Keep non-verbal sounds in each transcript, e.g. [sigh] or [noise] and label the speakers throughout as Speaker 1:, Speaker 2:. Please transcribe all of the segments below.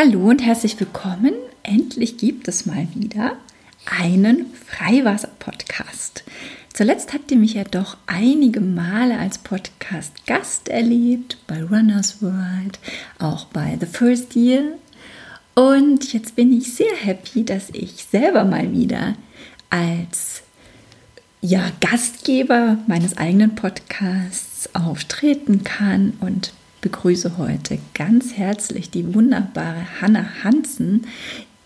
Speaker 1: Hallo und herzlich willkommen. Endlich gibt es mal wieder einen Freiwasser-Podcast. Zuletzt habt ihr mich ja doch einige Male als Podcast-Gast erlebt, bei Runners World, auch bei The First Year. Und jetzt bin ich sehr happy, dass ich selber mal wieder als ja, Gastgeber meines eigenen Podcasts auftreten kann und begrüße heute ganz herzlich die wunderbare Hanna Hansen,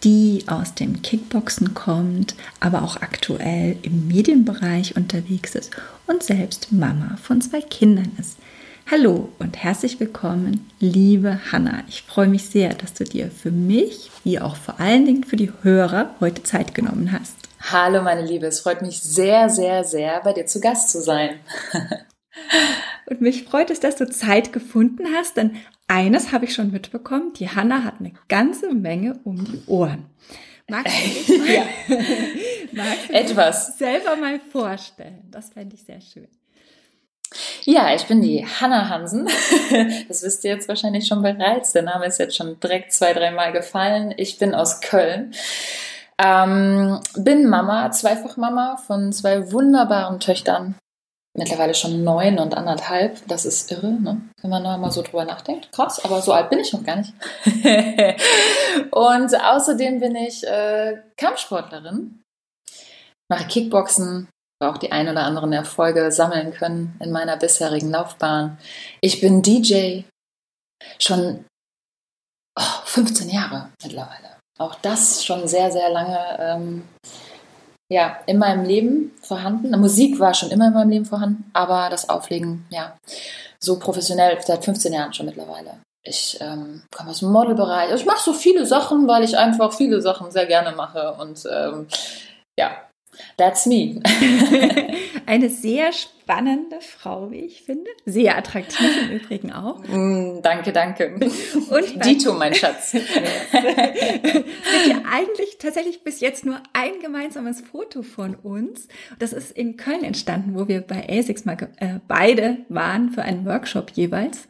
Speaker 1: die aus dem Kickboxen kommt, aber auch aktuell im Medienbereich unterwegs ist und selbst Mama von zwei Kindern ist. Hallo und herzlich willkommen, liebe Hanna. Ich freue mich sehr, dass du dir für mich, wie auch vor allen Dingen für die Hörer, heute Zeit genommen hast.
Speaker 2: Hallo, meine Liebe. Es freut mich sehr, sehr, sehr, bei dir zu Gast zu sein. [laughs]
Speaker 1: Und mich freut es, dass du Zeit gefunden hast, denn eines habe ich schon mitbekommen, die Hanna hat eine ganze Menge um die Ohren. Magst du dich [laughs] ja. [laughs] magst du Etwas. selber mal vorstellen? Das fände ich sehr schön.
Speaker 2: Ja, ich bin die Hanna Hansen. [laughs] Das wisst ihr jetzt wahrscheinlich schon bereits. Der Name ist jetzt schon direkt zwei, dreimal gefallen. Ich bin aus Köln. Ähm, bin Mama, Zweifachmama von zwei wunderbaren Töchtern mittlerweile schon neun und anderthalb. Das ist irre, ne? wenn man da mal so drüber nachdenkt. Krass, aber so alt bin ich noch gar nicht. [laughs] und außerdem bin ich äh, Kampfsportlerin, mache Kickboxen, auch die ein oder anderen Erfolge sammeln können in meiner bisherigen Laufbahn. Ich bin DJ, schon oh, 15 Jahre mittlerweile. Auch das schon sehr, sehr lange ähm, ja, in meinem Leben vorhanden. Musik war schon immer in meinem Leben vorhanden, aber das Auflegen, ja, so professionell seit 15 Jahren schon mittlerweile. Ich ähm, komme aus dem Modelbereich. Ich mache so viele Sachen, weil ich einfach viele Sachen sehr gerne mache und ähm, ja, That's me. [laughs]
Speaker 1: Eine sehr spannende Frau, wie ich finde. Sehr attraktiv im Übrigen auch. [laughs]
Speaker 2: Mm, danke, danke. Und [laughs] Dito, mein Schatz. es
Speaker 1: gibt ja eigentlich tatsächlich bis jetzt nur ein gemeinsames Foto von uns. Das ist in Köln entstanden, wo wir bei ASICS mal äh, beide waren für einen Workshop jeweils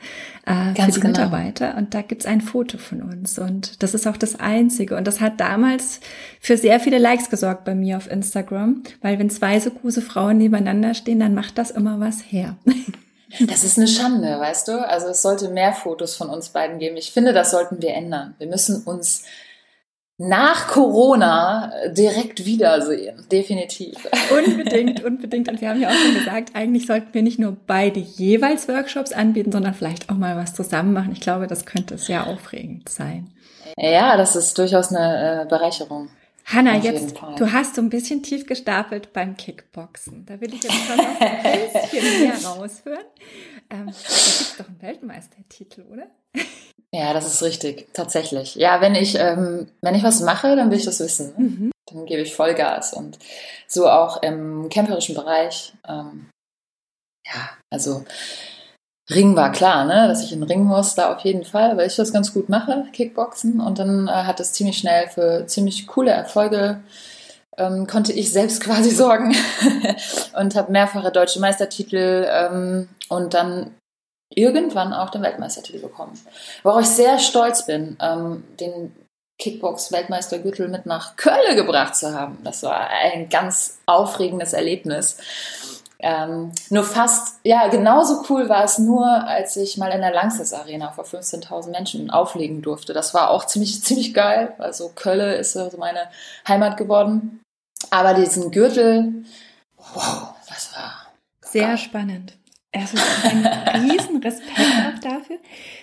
Speaker 1: äh, für die genau. Mitarbeiter. Und da gibt's ein Foto von uns. Und das ist auch das Einzige. Und das hat damals für sehr viele Likes gesorgt bei mir auf Instagram, weil wenn zwei so große Frauen nebeneinander stehen, dann macht das immer was her. [laughs]
Speaker 2: Das ist eine Schande, weißt du? Also es sollte mehr Fotos von uns beiden geben. Ich finde, das sollten wir ändern. Wir müssen uns nach Corona direkt wiedersehen. Definitiv. [laughs]
Speaker 1: Unbedingt, unbedingt. Und wir haben ja auch schon gesagt, eigentlich sollten wir nicht nur beide jeweils Workshops anbieten, sondern vielleicht auch mal was zusammen machen. Ich glaube, das könnte sehr aufregend sein.
Speaker 2: Ja, das ist durchaus eine äh, Bereicherung.
Speaker 1: Hanna, jetzt, du hast so ein bisschen tief gestapelt beim Kickboxen. Da will ich jetzt schon noch ein bisschen [laughs] mehr raushören. Ähm, da gibt doch einen Weltmeistertitel, oder?
Speaker 2: Ja, das ist richtig, tatsächlich. Ja, wenn ich, ähm, wenn ich was mache, dann will ich das wissen. Mhm. Dann gebe ich Vollgas und so auch im camperischen Bereich. Ähm, ja, also Ring war klar, ne, dass ich in den Ring muss, da auf jeden Fall, weil ich das ganz gut mache, Kickboxen. Und dann äh, hat es ziemlich schnell für ziemlich coole Erfolge ähm, konnte ich selbst [laughs] quasi sorgen [laughs] und habe mehrfache deutsche Meistertitel ähm, und dann irgendwann auch den Weltmeistertitel bekommen. Worauf ich sehr stolz bin, ähm, den Kickbox-Weltmeistergürtel mit nach Köln gebracht zu haben. Das war ein ganz aufregendes Erlebnis. Ähm, nur fast, ja, genauso cool war es nur, als ich mal in der Langsess Arena vor 15.000 Menschen auflegen durfte. Das war auch ziemlich, [laughs] ziemlich geil. Also Köln ist so meine Heimat geworden. Aber diesen Gürtel, wow, das war
Speaker 1: sehr geil. spannend. Also ein riesen Respekt auch dafür.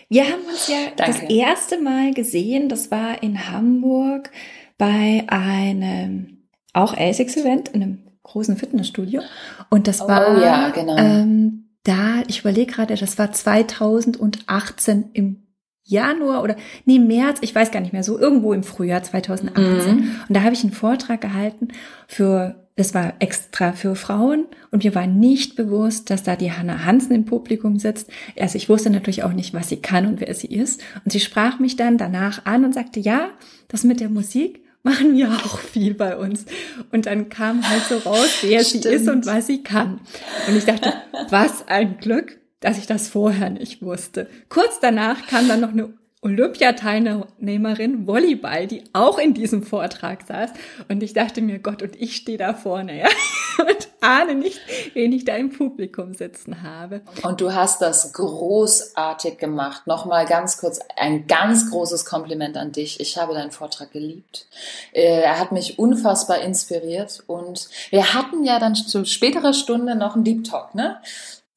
Speaker 1: Wir haben uns ja Danke. das erste Mal gesehen, das war in Hamburg bei einem auch ASICS-Event, in einem großen Fitnessstudio. Und das oh, war ja, genau. ähm, da, ich überlege gerade, das war 2018 im Januar oder nee, März, ich weiß gar nicht mehr, so irgendwo im Frühjahr 2018. Mhm. Und da habe ich einen Vortrag gehalten für, das war extra für Frauen und mir war nicht bewusst, dass da die Hanna Hansen im Publikum sitzt. Also ich wusste natürlich auch nicht, was sie kann und wer sie ist. Und sie sprach mich dann danach an und sagte, ja, das mit der Musik, machen wir auch viel bei uns. Und dann kam halt so raus, wer Stimmt. sie ist und was sie kann. Und ich dachte, was ein Glück, dass ich das vorher nicht wusste. Kurz danach kam dann noch eine Olympiateilnehmerin Volleyball, die auch in diesem Vortrag saß. Und ich dachte mir, Gott, und ich stehe da vorne, ja, [laughs] und ahne nicht, wen ich da im Publikum sitzen habe.
Speaker 2: Und du hast das großartig gemacht. Nochmal ganz kurz ein ganz großes Kompliment an dich. Ich habe deinen Vortrag geliebt. Äh, er hat mich unfassbar inspiriert und wir hatten ja dann zu späterer Stunde noch einen Deep Talk, ne?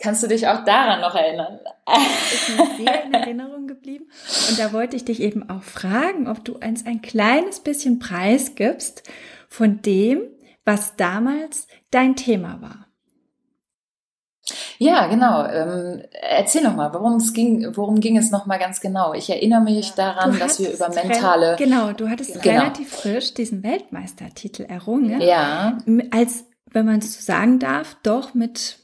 Speaker 2: Kannst du dich auch daran noch erinnern?
Speaker 1: Ist mir sehr in Erinnerung geblieben. Und da wollte ich dich eben auch fragen, ob du uns ein kleines bisschen Preis gibst von dem, was damals dein Thema war.
Speaker 2: Ja, genau. Ähm, erzähl noch mal, worum es ging, worum ging es noch mal ganz genau? Ich erinnere mich daran, dass wir über mentale.
Speaker 1: Genau, du hattest genau. relativ frisch diesen Weltmeistertitel errungen.
Speaker 2: Ja.
Speaker 1: Als, wenn man es so sagen darf, doch mit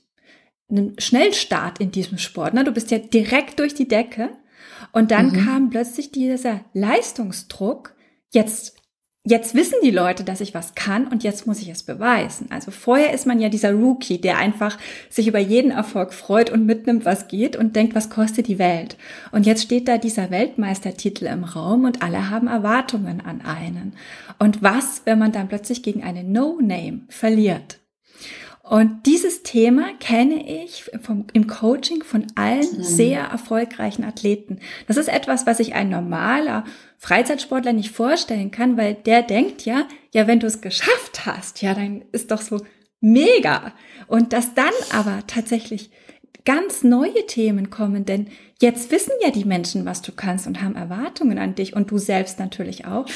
Speaker 1: einen Schnellstart in diesem Sport. Ne? Du bist ja direkt durch die Decke. Und dann mhm. kam plötzlich dieser Leistungsdruck. Jetzt, jetzt wissen die Leute, dass ich was kann und jetzt muss ich es beweisen. Also vorher ist man ja dieser Rookie, der einfach sich über jeden Erfolg freut und mitnimmt, was geht und denkt, was kostet die Welt. Und jetzt steht da dieser Weltmeistertitel im Raum und alle haben Erwartungen an einen. Und was, wenn man dann plötzlich gegen eine No-Name verliert? Und dieses Thema kenne ich vom, im Coaching von allen mhm. sehr erfolgreichen Athleten. Das ist etwas, was sich ein normaler Freizeitsportler nicht vorstellen kann, weil der denkt ja, ja, wenn du es geschafft hast, ja, dann ist doch so mega. Und dass dann aber tatsächlich ganz neue Themen kommen, denn jetzt wissen ja die Menschen, was du kannst und haben Erwartungen an dich und du selbst natürlich auch.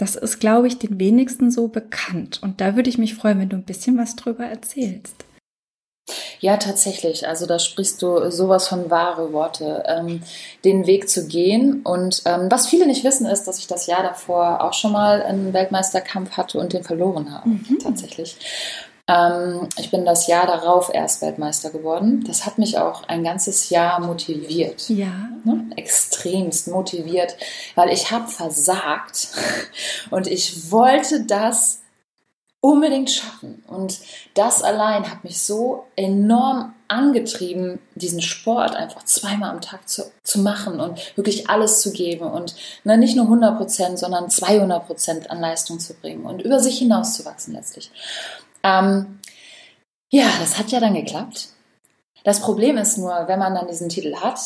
Speaker 1: Das ist, glaube ich, den wenigsten so bekannt. Und da würde ich mich freuen, wenn du ein bisschen was drüber erzählst.
Speaker 2: Ja, tatsächlich. Also da sprichst du sowas von wahre Worte, ähm, den Weg zu gehen. Und ähm, was viele nicht wissen, ist, dass ich das Jahr davor auch schon mal einen Weltmeisterkampf hatte und den verloren habe. Mhm. Tatsächlich. Ähm, ich bin das Jahr darauf erst Weltmeister geworden. Das hat mich auch ein ganzes Jahr motiviert.
Speaker 1: Ja.
Speaker 2: Ne? Extremst motiviert, weil ich habe versagt [laughs] und ich wollte das unbedingt schaffen. Und das allein hat mich so enorm angetrieben, diesen Sport einfach zweimal am Tag zu, zu machen und wirklich alles zu geben und ne, nicht nur 100 Prozent, sondern 200 Prozent an Leistung zu bringen und über sich hinaus zu wachsen letztlich. Ähm, ja, das hat ja dann geklappt. Das Problem ist nur, wenn man dann diesen Titel hat,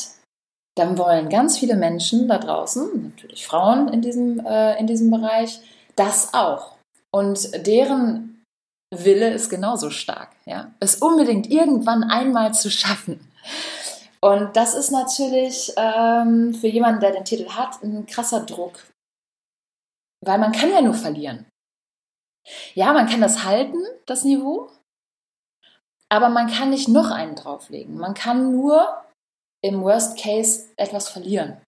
Speaker 2: dann wollen ganz viele Menschen da draußen, natürlich Frauen in diesem, äh, in diesem Bereich, das auch. Und deren Wille ist genauso stark, ja, es unbedingt irgendwann einmal zu schaffen. Und das ist natürlich ähm, für jemanden, der den Titel hat, ein krasser Druck. Weil man kann ja nur verlieren. Ja, man kann das halten, das Niveau, aber man kann nicht noch einen drauflegen. Man kann nur im Worst Case etwas verlieren.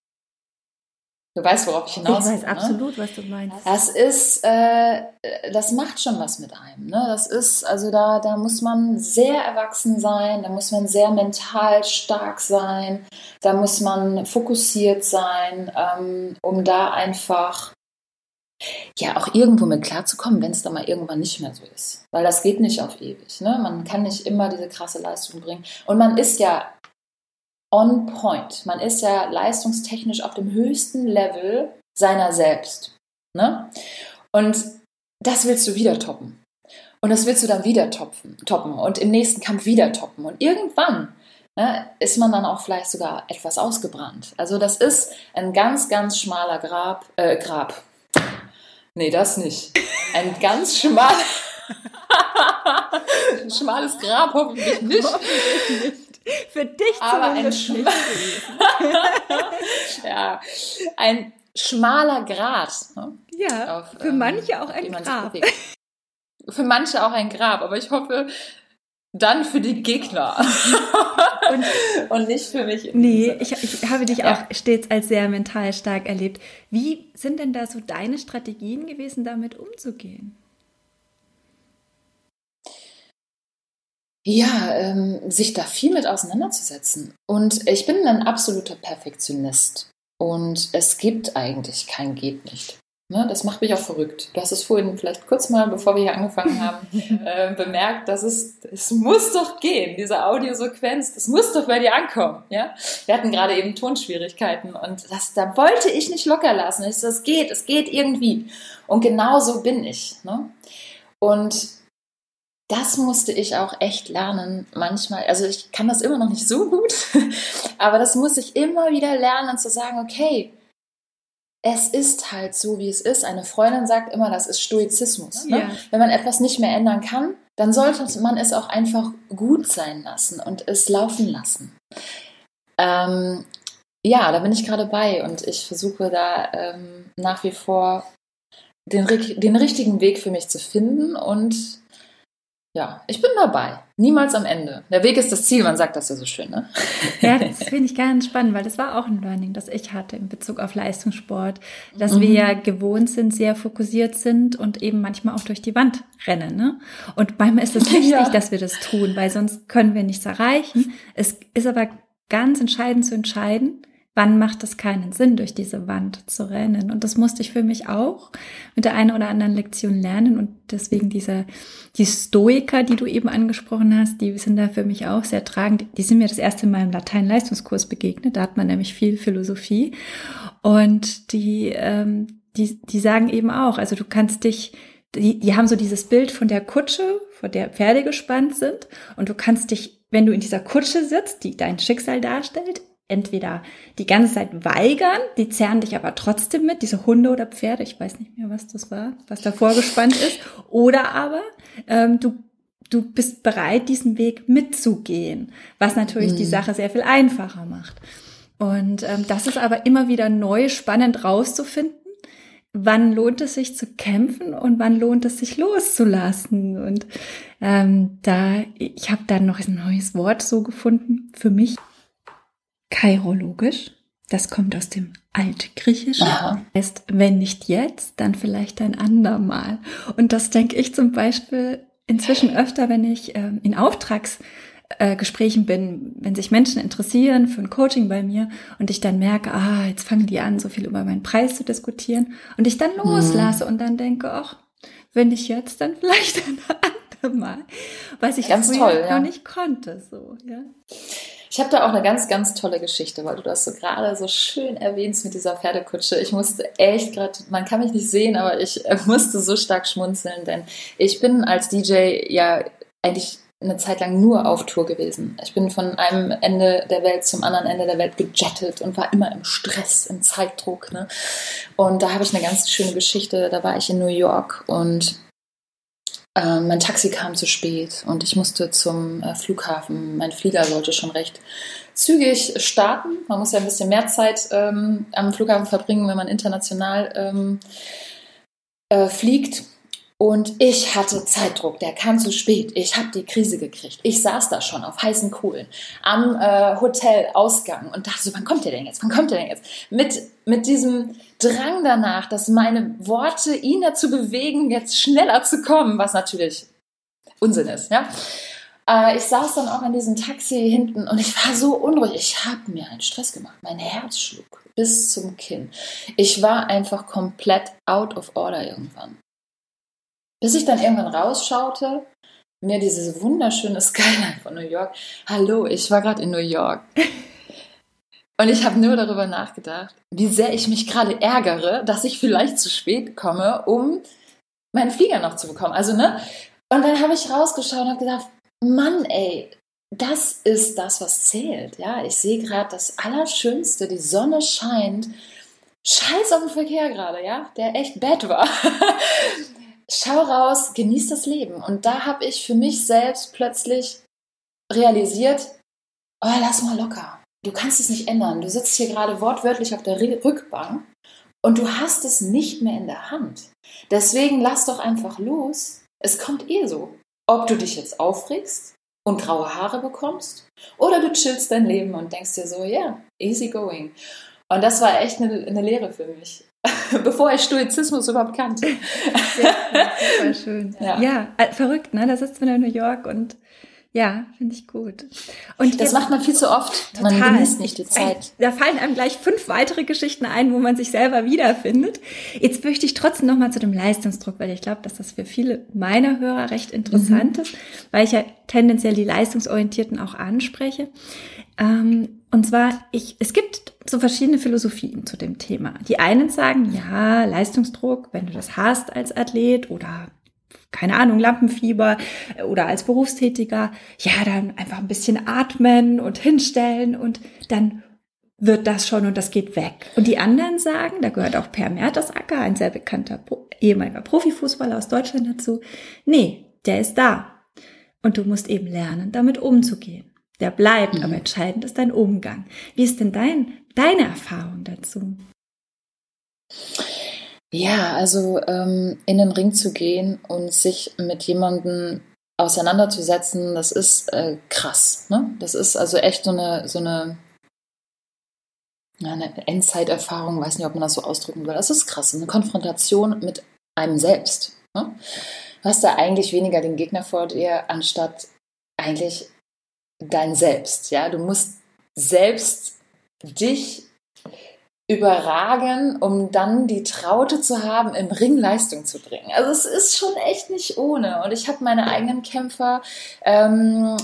Speaker 2: Du weißt, worauf ich hinaus
Speaker 1: will. Ich weiß ne? absolut, was du meinst.
Speaker 2: Das ist, äh, das macht schon was mit einem. Ne? Das ist, also da, da muss man sehr erwachsen sein, da muss man sehr mental stark sein, da muss man fokussiert sein, ähm, um da einfach ja auch irgendwo mit klarzukommen, wenn es dann mal irgendwann nicht mehr so ist. Weil das geht nicht auf ewig. Ne? Man kann nicht immer diese krasse Leistung bringen. Und man ist ja on point. Man ist ja leistungstechnisch auf dem höchsten Level seiner selbst. Ne? Und das willst du wieder toppen. Und das willst du dann wieder topfen, toppen und im nächsten Kampf wieder toppen. Und irgendwann ne, ist man dann auch vielleicht sogar etwas ausgebrannt. Also das ist ein ganz, ganz schmaler Grab, äh, Grab, Nee, das nicht. Ein ganz schmal, [laughs] schmales Grab hoffentlich nicht. Hoffentlich nicht.
Speaker 1: Für dich
Speaker 2: Aber ein schma [laughs] ja, ein schmaler Grat.
Speaker 1: Ne? Ja, Auf, für ähm, manche auch ein Grab.
Speaker 2: Für manche auch ein Grab, aber ich hoffe, dann für die Gegner [laughs] und, und, nicht für mich.
Speaker 1: Nee, ich, ich habe dich ja. auch stets als sehr mental stark erlebt. Wie sind denn da so deine Strategien gewesen, damit umzugehen?
Speaker 2: Ja, ähm, sich da viel mit auseinanderzusetzen. Und ich bin ein absoluter Perfektionist. Und es gibt eigentlich kein Geht nicht. Ne, das macht mich auch verrückt. Du hast es vorhin vielleicht kurz mal, bevor wir hier angefangen [laughs] haben, äh, bemerkt, dass es, es muss doch gehen, diese Audiosequenz, das muss doch bei dir ankommen. Ja? Wir hatten gerade eben Tonschwierigkeiten und das, da wollte ich nicht locker lassen. Ich so, es geht, es geht irgendwie. Und genau so bin ich. Ne? Und das musste ich auch echt lernen manchmal. Also ich kann das immer noch nicht so gut, [laughs] aber das muss ich immer wieder lernen zu sagen, okay, es ist halt so, wie es ist. Eine Freundin sagt immer, das ist Stoizismus. Ne? Ja. Wenn man etwas nicht mehr ändern kann, dann sollte man es auch einfach gut sein lassen und es laufen lassen. Ähm, ja, da bin ich gerade bei und ich versuche da ähm, nach wie vor den, den richtigen Weg für mich zu finden und ja, ich bin dabei. Niemals am Ende. Der Weg ist das Ziel, man sagt das ja so schön, ne?
Speaker 1: Ja, das [laughs] finde ich ganz spannend, weil das war auch ein Learning, das ich hatte in Bezug auf Leistungssport, dass mhm. wir ja gewohnt sind, sehr fokussiert sind und eben manchmal auch durch die Wand rennen, ne? Und manchmal ist es [laughs] wichtig, ja. dass wir das tun, weil sonst können wir nichts erreichen. Es ist aber ganz entscheidend zu entscheiden, wann macht es keinen Sinn, durch diese Wand zu rennen? Und das musste ich für mich auch mit der einen oder anderen Lektion lernen. Und deswegen diese, die Stoiker, die du eben angesprochen hast, die sind da für mich auch sehr tragend. Die sind mir das erste Mal im Latein-Leistungskurs begegnet. Da hat man nämlich viel Philosophie. Und die, ähm, die, die sagen eben auch, also du kannst dich, die, die haben so dieses Bild von der Kutsche, vor der Pferde gespannt sind. Und du kannst dich, wenn du in dieser Kutsche sitzt, die dein Schicksal darstellt, entweder die ganze Zeit weigern, die zerren dich aber trotzdem mit, diese Hunde oder Pferde, ich weiß nicht mehr, was das war, was da vorgespannt ist, oder aber ähm, du du bist bereit, diesen Weg mitzugehen, was natürlich mhm. die Sache sehr viel einfacher macht. Und ähm, das ist aber immer wieder neu spannend rauszufinden, wann lohnt es sich zu kämpfen und wann lohnt es sich loszulassen. Und ähm, da, ich habe dann noch ein neues Wort so gefunden für mich. Kairologisch. Das kommt aus dem Altgriechischen. Aha. Heißt, wenn nicht jetzt, dann vielleicht ein andermal. Und das denke ich zum Beispiel inzwischen öfter, wenn ich äh, in Auftragsgesprächen äh, bin, wenn sich Menschen interessieren für ein Coaching bei mir und ich dann merke, ah, jetzt fangen die an, so viel über meinen Preis zu diskutieren und ich dann mhm. loslasse mhm. und dann denke, ach, wenn ich jetzt, dann [laughs] vielleicht ein andermal, was ich
Speaker 2: Ganz früher toll, ja.
Speaker 1: noch nicht konnte, so, ja.
Speaker 2: Ich habe da auch eine ganz, ganz tolle Geschichte, weil du das so gerade so schön erwähnst mit dieser Pferdekutsche. Ich musste echt gerade, man kann mich nicht sehen, aber ich äh, [laughs] musste so stark schmunzeln, denn ich bin als DJ ja eigentlich eine Zeit lang nur auf Tour gewesen. Ich bin von einem Ende der Welt zum anderen Ende der Welt gejettet und war immer im Stress, im Zeitdruck. Ne? Und da habe ich eine ganz schöne Geschichte. Da war ich in New York und äh, mein Taxi kam zu spät und ich musste zum äh, Flughafen. Mein Flieger sollte schon recht zügig starten. Man muss ja ein bisschen mehr Zeit ähm, am Flughafen verbringen, wenn man international ähm, äh, fliegt. Und ich hatte Zeitdruck, der kam zu spät. Ich habe die Krise gekriegt. Ich saß da schon auf heißen Kohlen am äh, Hotelausgang und dachte so, wann kommt der denn jetzt? Wann kommt der denn jetzt? Mit, mit diesem Drang danach, dass meine Worte ihn dazu bewegen, jetzt schneller zu kommen, was natürlich Unsinn ist. Ja? Äh, ich saß dann auch in diesem Taxi hinten und ich war so unruhig. Ich habe mir einen Stress gemacht. Mein Herz schlug bis zum Kinn. Ich war einfach komplett out of order irgendwann. Bis ich dann irgendwann rausschaute, mir dieses wunderschöne [laughs] Skyline von New York. Hallo, ich war gerade in New York. [laughs] Und ich habe nur darüber nachgedacht, wie sehr ich mich gerade ärgere, dass ich vielleicht zu spät komme, um meinen Flieger noch zu bekommen. Also, ne? Und dann habe ich rausgeschaut und habe gedacht, Mann, ey, das ist das, was zählt. Ja, ich sehe gerade das Allerschönste, die Sonne scheint. Scheiß auf den Verkehr gerade, ja, der echt bad war. [laughs] schau raus, genieß das Leben. Und da habe ich für mich selbst plötzlich realisiert, oh, lass mal locker. Du kannst es nicht ändern. Du sitzt hier gerade wortwörtlich auf der Rückbank und du hast es nicht mehr in der Hand. Deswegen lass doch einfach los. Es kommt eh so. Ob du dich jetzt aufregst und graue Haare bekommst oder du chillst dein Leben und denkst dir so, ja, yeah, easy going. Und das war echt eine, eine Lehre für mich. [laughs] bevor ich Stoizismus überhaupt kannte.
Speaker 1: ja, super schön. Ja. ja, äh, verrückt, ne? Da sitzt man in New York und Ja, finde ich gut.
Speaker 2: Und das macht man viel zu oft. Total. Man genießt nicht die Zeit.
Speaker 1: Da fallen einem gleich fünf weitere Geschichten ein, wo man sich selber wiederfindet. Jetzt möchte ich trotzdem noch mal zu dem Leistungsdruck, weil ich glaube, dass das für viele meiner Hörer recht interessant mhm. ist, weil ich ja tendenziell die Leistungsorientierten auch anspreche. Ähm, und zwar, ich, es gibt so verschiedene Philosophien zu dem Thema. Die einen sagen, ja, Leistungsdruck, wenn du das hast als Athlet oder keine Ahnung, Lampenfieber oder als Berufstätiger, ja, dann einfach ein bisschen atmen und hinstellen und dann wird das schon und das geht weg. Und die anderen sagen, da gehört auch Per Mertesacker, ein sehr bekannter ehemaliger Profifußballer aus Deutschland dazu, nee, der ist da. Und du musst eben lernen, damit umzugehen. Der bleibt, mhm. aber entscheidend ist dein Umgang. Wie ist denn dein, deine Erfahrung dazu?
Speaker 2: Ja, also ähm, in den Ring zu gehen und sich mit jemandem auseinanderzusetzen, das ist äh, krass. Ne? Das ist also echt so eine, so eine, ja, eine Endzeiterfahrung, weiß nicht, ob man das so ausdrücken will. Das ist krass, eine Konfrontation mit einem selbst. Ne? Du hast da eigentlich weniger den Gegner vor dir, anstatt eigentlich dein Selbst. Ja, du musst selbst dich überragen, um dann die Traute zu haben, im Ring Leistung zu bringen. Also es ist schon echt nicht ohne. Und ich habe meine eigenen Kämpfer, ähm,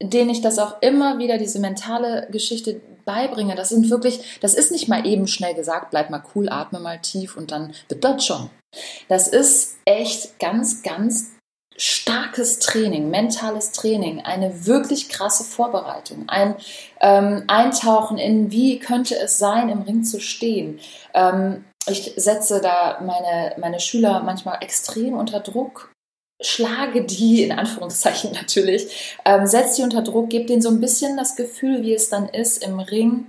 Speaker 2: denen ich das auch immer wieder, diese mentale Geschichte beibringe. Das sind wirklich, das ist nicht mal eben schnell gesagt, bleib mal cool, atme mal tief und dann wird das schon. Das ist echt ganz, ganz starkes Training, mentales Training, eine wirklich krasse Vorbereitung, ein ähm, Eintauchen in, wie könnte es sein, im Ring zu stehen. Ähm, ich setze da meine, meine Schüler manchmal extrem unter Druck, schlage die, in Anführungszeichen [laughs] natürlich, ähm, setze die unter Druck, gebe denen so ein bisschen das Gefühl, wie es dann ist, im Ring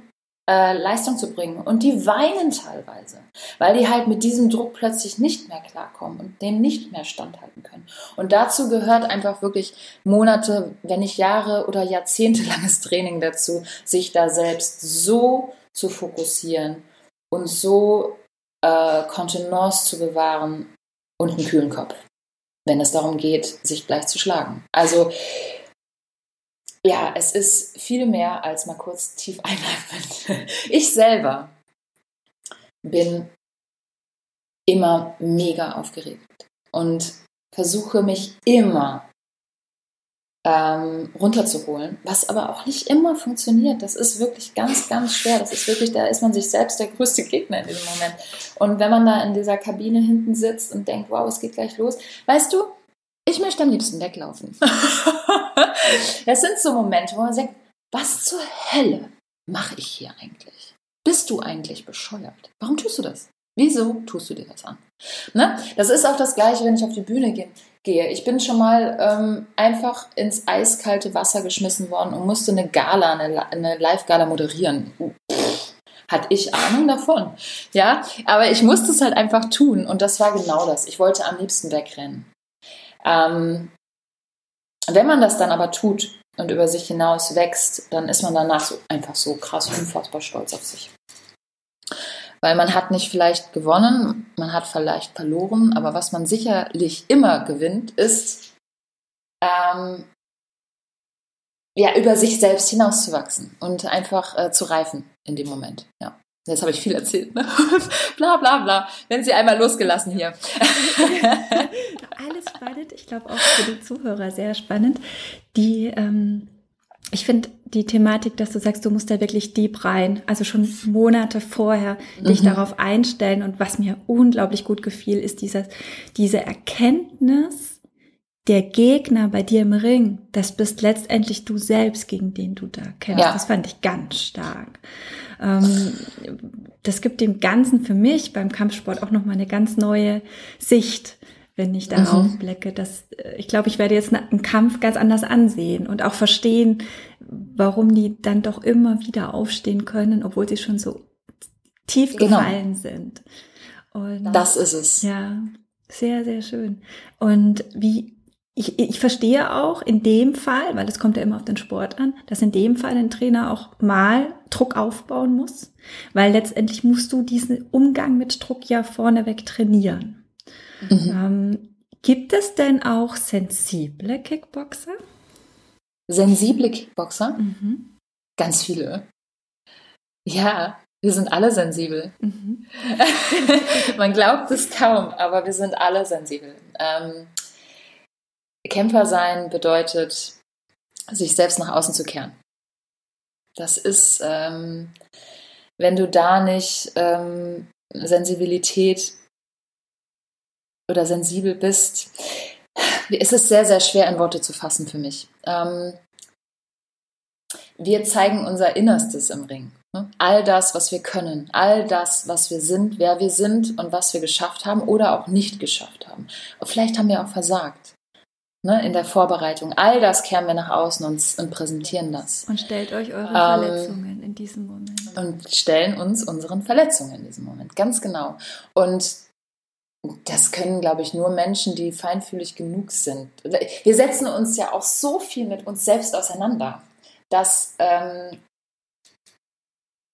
Speaker 2: äh, Leistung zu bringen. Und die weinen teilweise, weil die halt mit diesem Druck plötzlich nicht mehr klarkommen und dem nicht mehr standhalten können. Und dazu gehört einfach wirklich Monate, wenn nicht Jahre oder Jahrzehnte langes Training dazu, sich da selbst so zu fokussieren und so äh, Kontenance zu bewahren und einen kühlen Kopf, wenn es darum geht, sich gleich zu schlagen. Also ja, es ist viel mehr als mal kurz tief einatmen. [laughs] Ich selber bin immer mega aufgeregt und versuche mich immer ähm, runterzuholen, was aber auch nicht immer funktioniert. Das ist wirklich ganz, ganz schwer. Das ist wirklich, da ist man sich selbst der größte Gegner in diesem Moment. Und wenn man da in dieser Kabine hinten sitzt und denkt, wow, es geht gleich los, weißt du, ich möchte am liebsten weglaufen. [laughs] [laughs] das sind so Momente, wo man sagt, was zur Hölle mache ich hier eigentlich? Bist du eigentlich bescheuert? Warum tust du das? Wieso tust du dir das an? Ne? Das ist auch das Gleiche, wenn ich auf die Bühne gehe. Ich bin schon mal ähm, einfach ins eiskalte Wasser geschmissen worden und musste eine Gala, eine, eine Live-Gala moderieren. Pff, hatte ich Ahnung davon. Ja, aber ich musste es halt einfach tun und das war genau das. Ich wollte am liebsten wegrennen. Ähm, wenn man das dann aber tut und über sich hinaus wächst, dann ist man danach so, einfach so krass unfassbar stolz auf sich. Weil man hat nicht vielleicht gewonnen, man hat vielleicht verloren, aber was man sicherlich immer gewinnt, ist ähm, ja über sich selbst hinauszuwachsen und einfach äh, zu reifen in dem Moment. Ja. Jetzt habe ich viel erzählt, ne? [laughs] bla bla bla. Wenn Sie einmal losgelassen hier. [laughs]
Speaker 1: Alles spannend. Ich glaube auch für die Zuhörer sehr spannend. Die, ähm, ich finde die Thematik, dass du sagst, du musst da wirklich deep rein, also schon Monate vorher dich mhm. darauf einstellen. Und was mir unglaublich gut gefiel, ist dieses, diese Erkenntnis, der Gegner bei dir im Ring, das bist letztendlich du selbst, gegen den du da kämpfst. Ja. Das fand ich ganz stark. Ähm, das gibt dem Ganzen für mich beim Kampfsport auch nochmal eine ganz neue Sicht, wenn ich darauf mhm. blicke. Dass, äh, ich glaube, ich werde jetzt einen Kampf ganz anders ansehen und auch verstehen, warum die dann doch immer wieder aufstehen können, obwohl sie schon so tief genau. gefallen sind.
Speaker 2: Und das ist es.
Speaker 1: Ja, sehr, sehr schön. Und wie ich, ich verstehe auch in dem Fall, weil es kommt ja immer auf den Sport an, dass in dem Fall ein Trainer auch mal Druck aufbauen muss, weil letztendlich musst du diesen Umgang mit Druck ja vorneweg trainieren. Mhm. Ähm, gibt es denn auch sensible Kickboxer?
Speaker 2: sensible Kickboxer? Mhm. Ganz viele. Ja, wir sind alle sensibel. Mhm. [laughs] Man glaubt es kaum, aber wir sind alle sensibel. Ähm, Kämpfer sein bedeutet, sich selbst nach außen zu kehren. Das ist, ähm, wenn du da nicht ähm, Sensibilität oder sensibel bist, ist es sehr, sehr schwer in Worte zu fassen für mich. Ähm, wir zeigen unser Innerstes im Ring. Ne? All das, was wir können, all das, was wir sind, wer wir sind und was wir geschafft haben oder auch nicht geschafft haben. Vielleicht haben wir auch versagt ne, in der Vorbereitung. All das kehren wir nach außen und, und präsentieren das.
Speaker 1: Und stellt euch eure ähm, Verletzungen in diesem Moment.
Speaker 2: Und stellen uns unseren Verletzungen in diesem Moment, ganz genau. Und das können, glaube ich, nur Menschen, die feinfühlig genug sind. Wir setzen uns ja auch so viel mit uns selbst auseinander, dass ähm,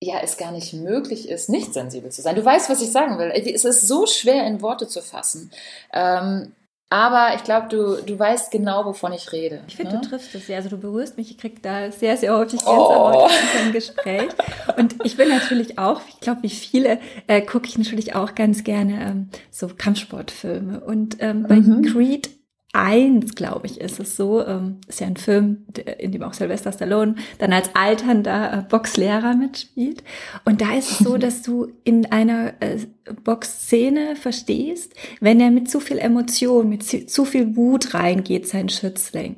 Speaker 2: ja, es gar nicht möglich ist, nicht sensibel zu sein. Du weißt, was ich sagen will. Es ist so schwer in Worte zu fassen. Ähm, aber ich glaube, du, du weißt genau, wovon ich rede.
Speaker 1: Ich finde, ne? du triffst es ja. Also du berührst mich. Ich kriege da sehr, sehr häufig Gänsehaut oh. unserem Gespräch. Und ich bin natürlich auch, ich glaube, wie viele, äh, gucke ich natürlich auch ganz gerne ähm, so Kampfsportfilme. Und ähm, bei mhm. Creed eins, glaube ich, ist es so, ähm, ist ja ein Film, in dem auch Sylvester Stallone dann als alternder äh, Boxlehrer mitspielt. Und da ist es so, [laughs] dass du in einer äh, Boxszene verstehst, wenn er mit zu viel Emotion, mit zu, zu viel Wut reingeht, sein Schützling,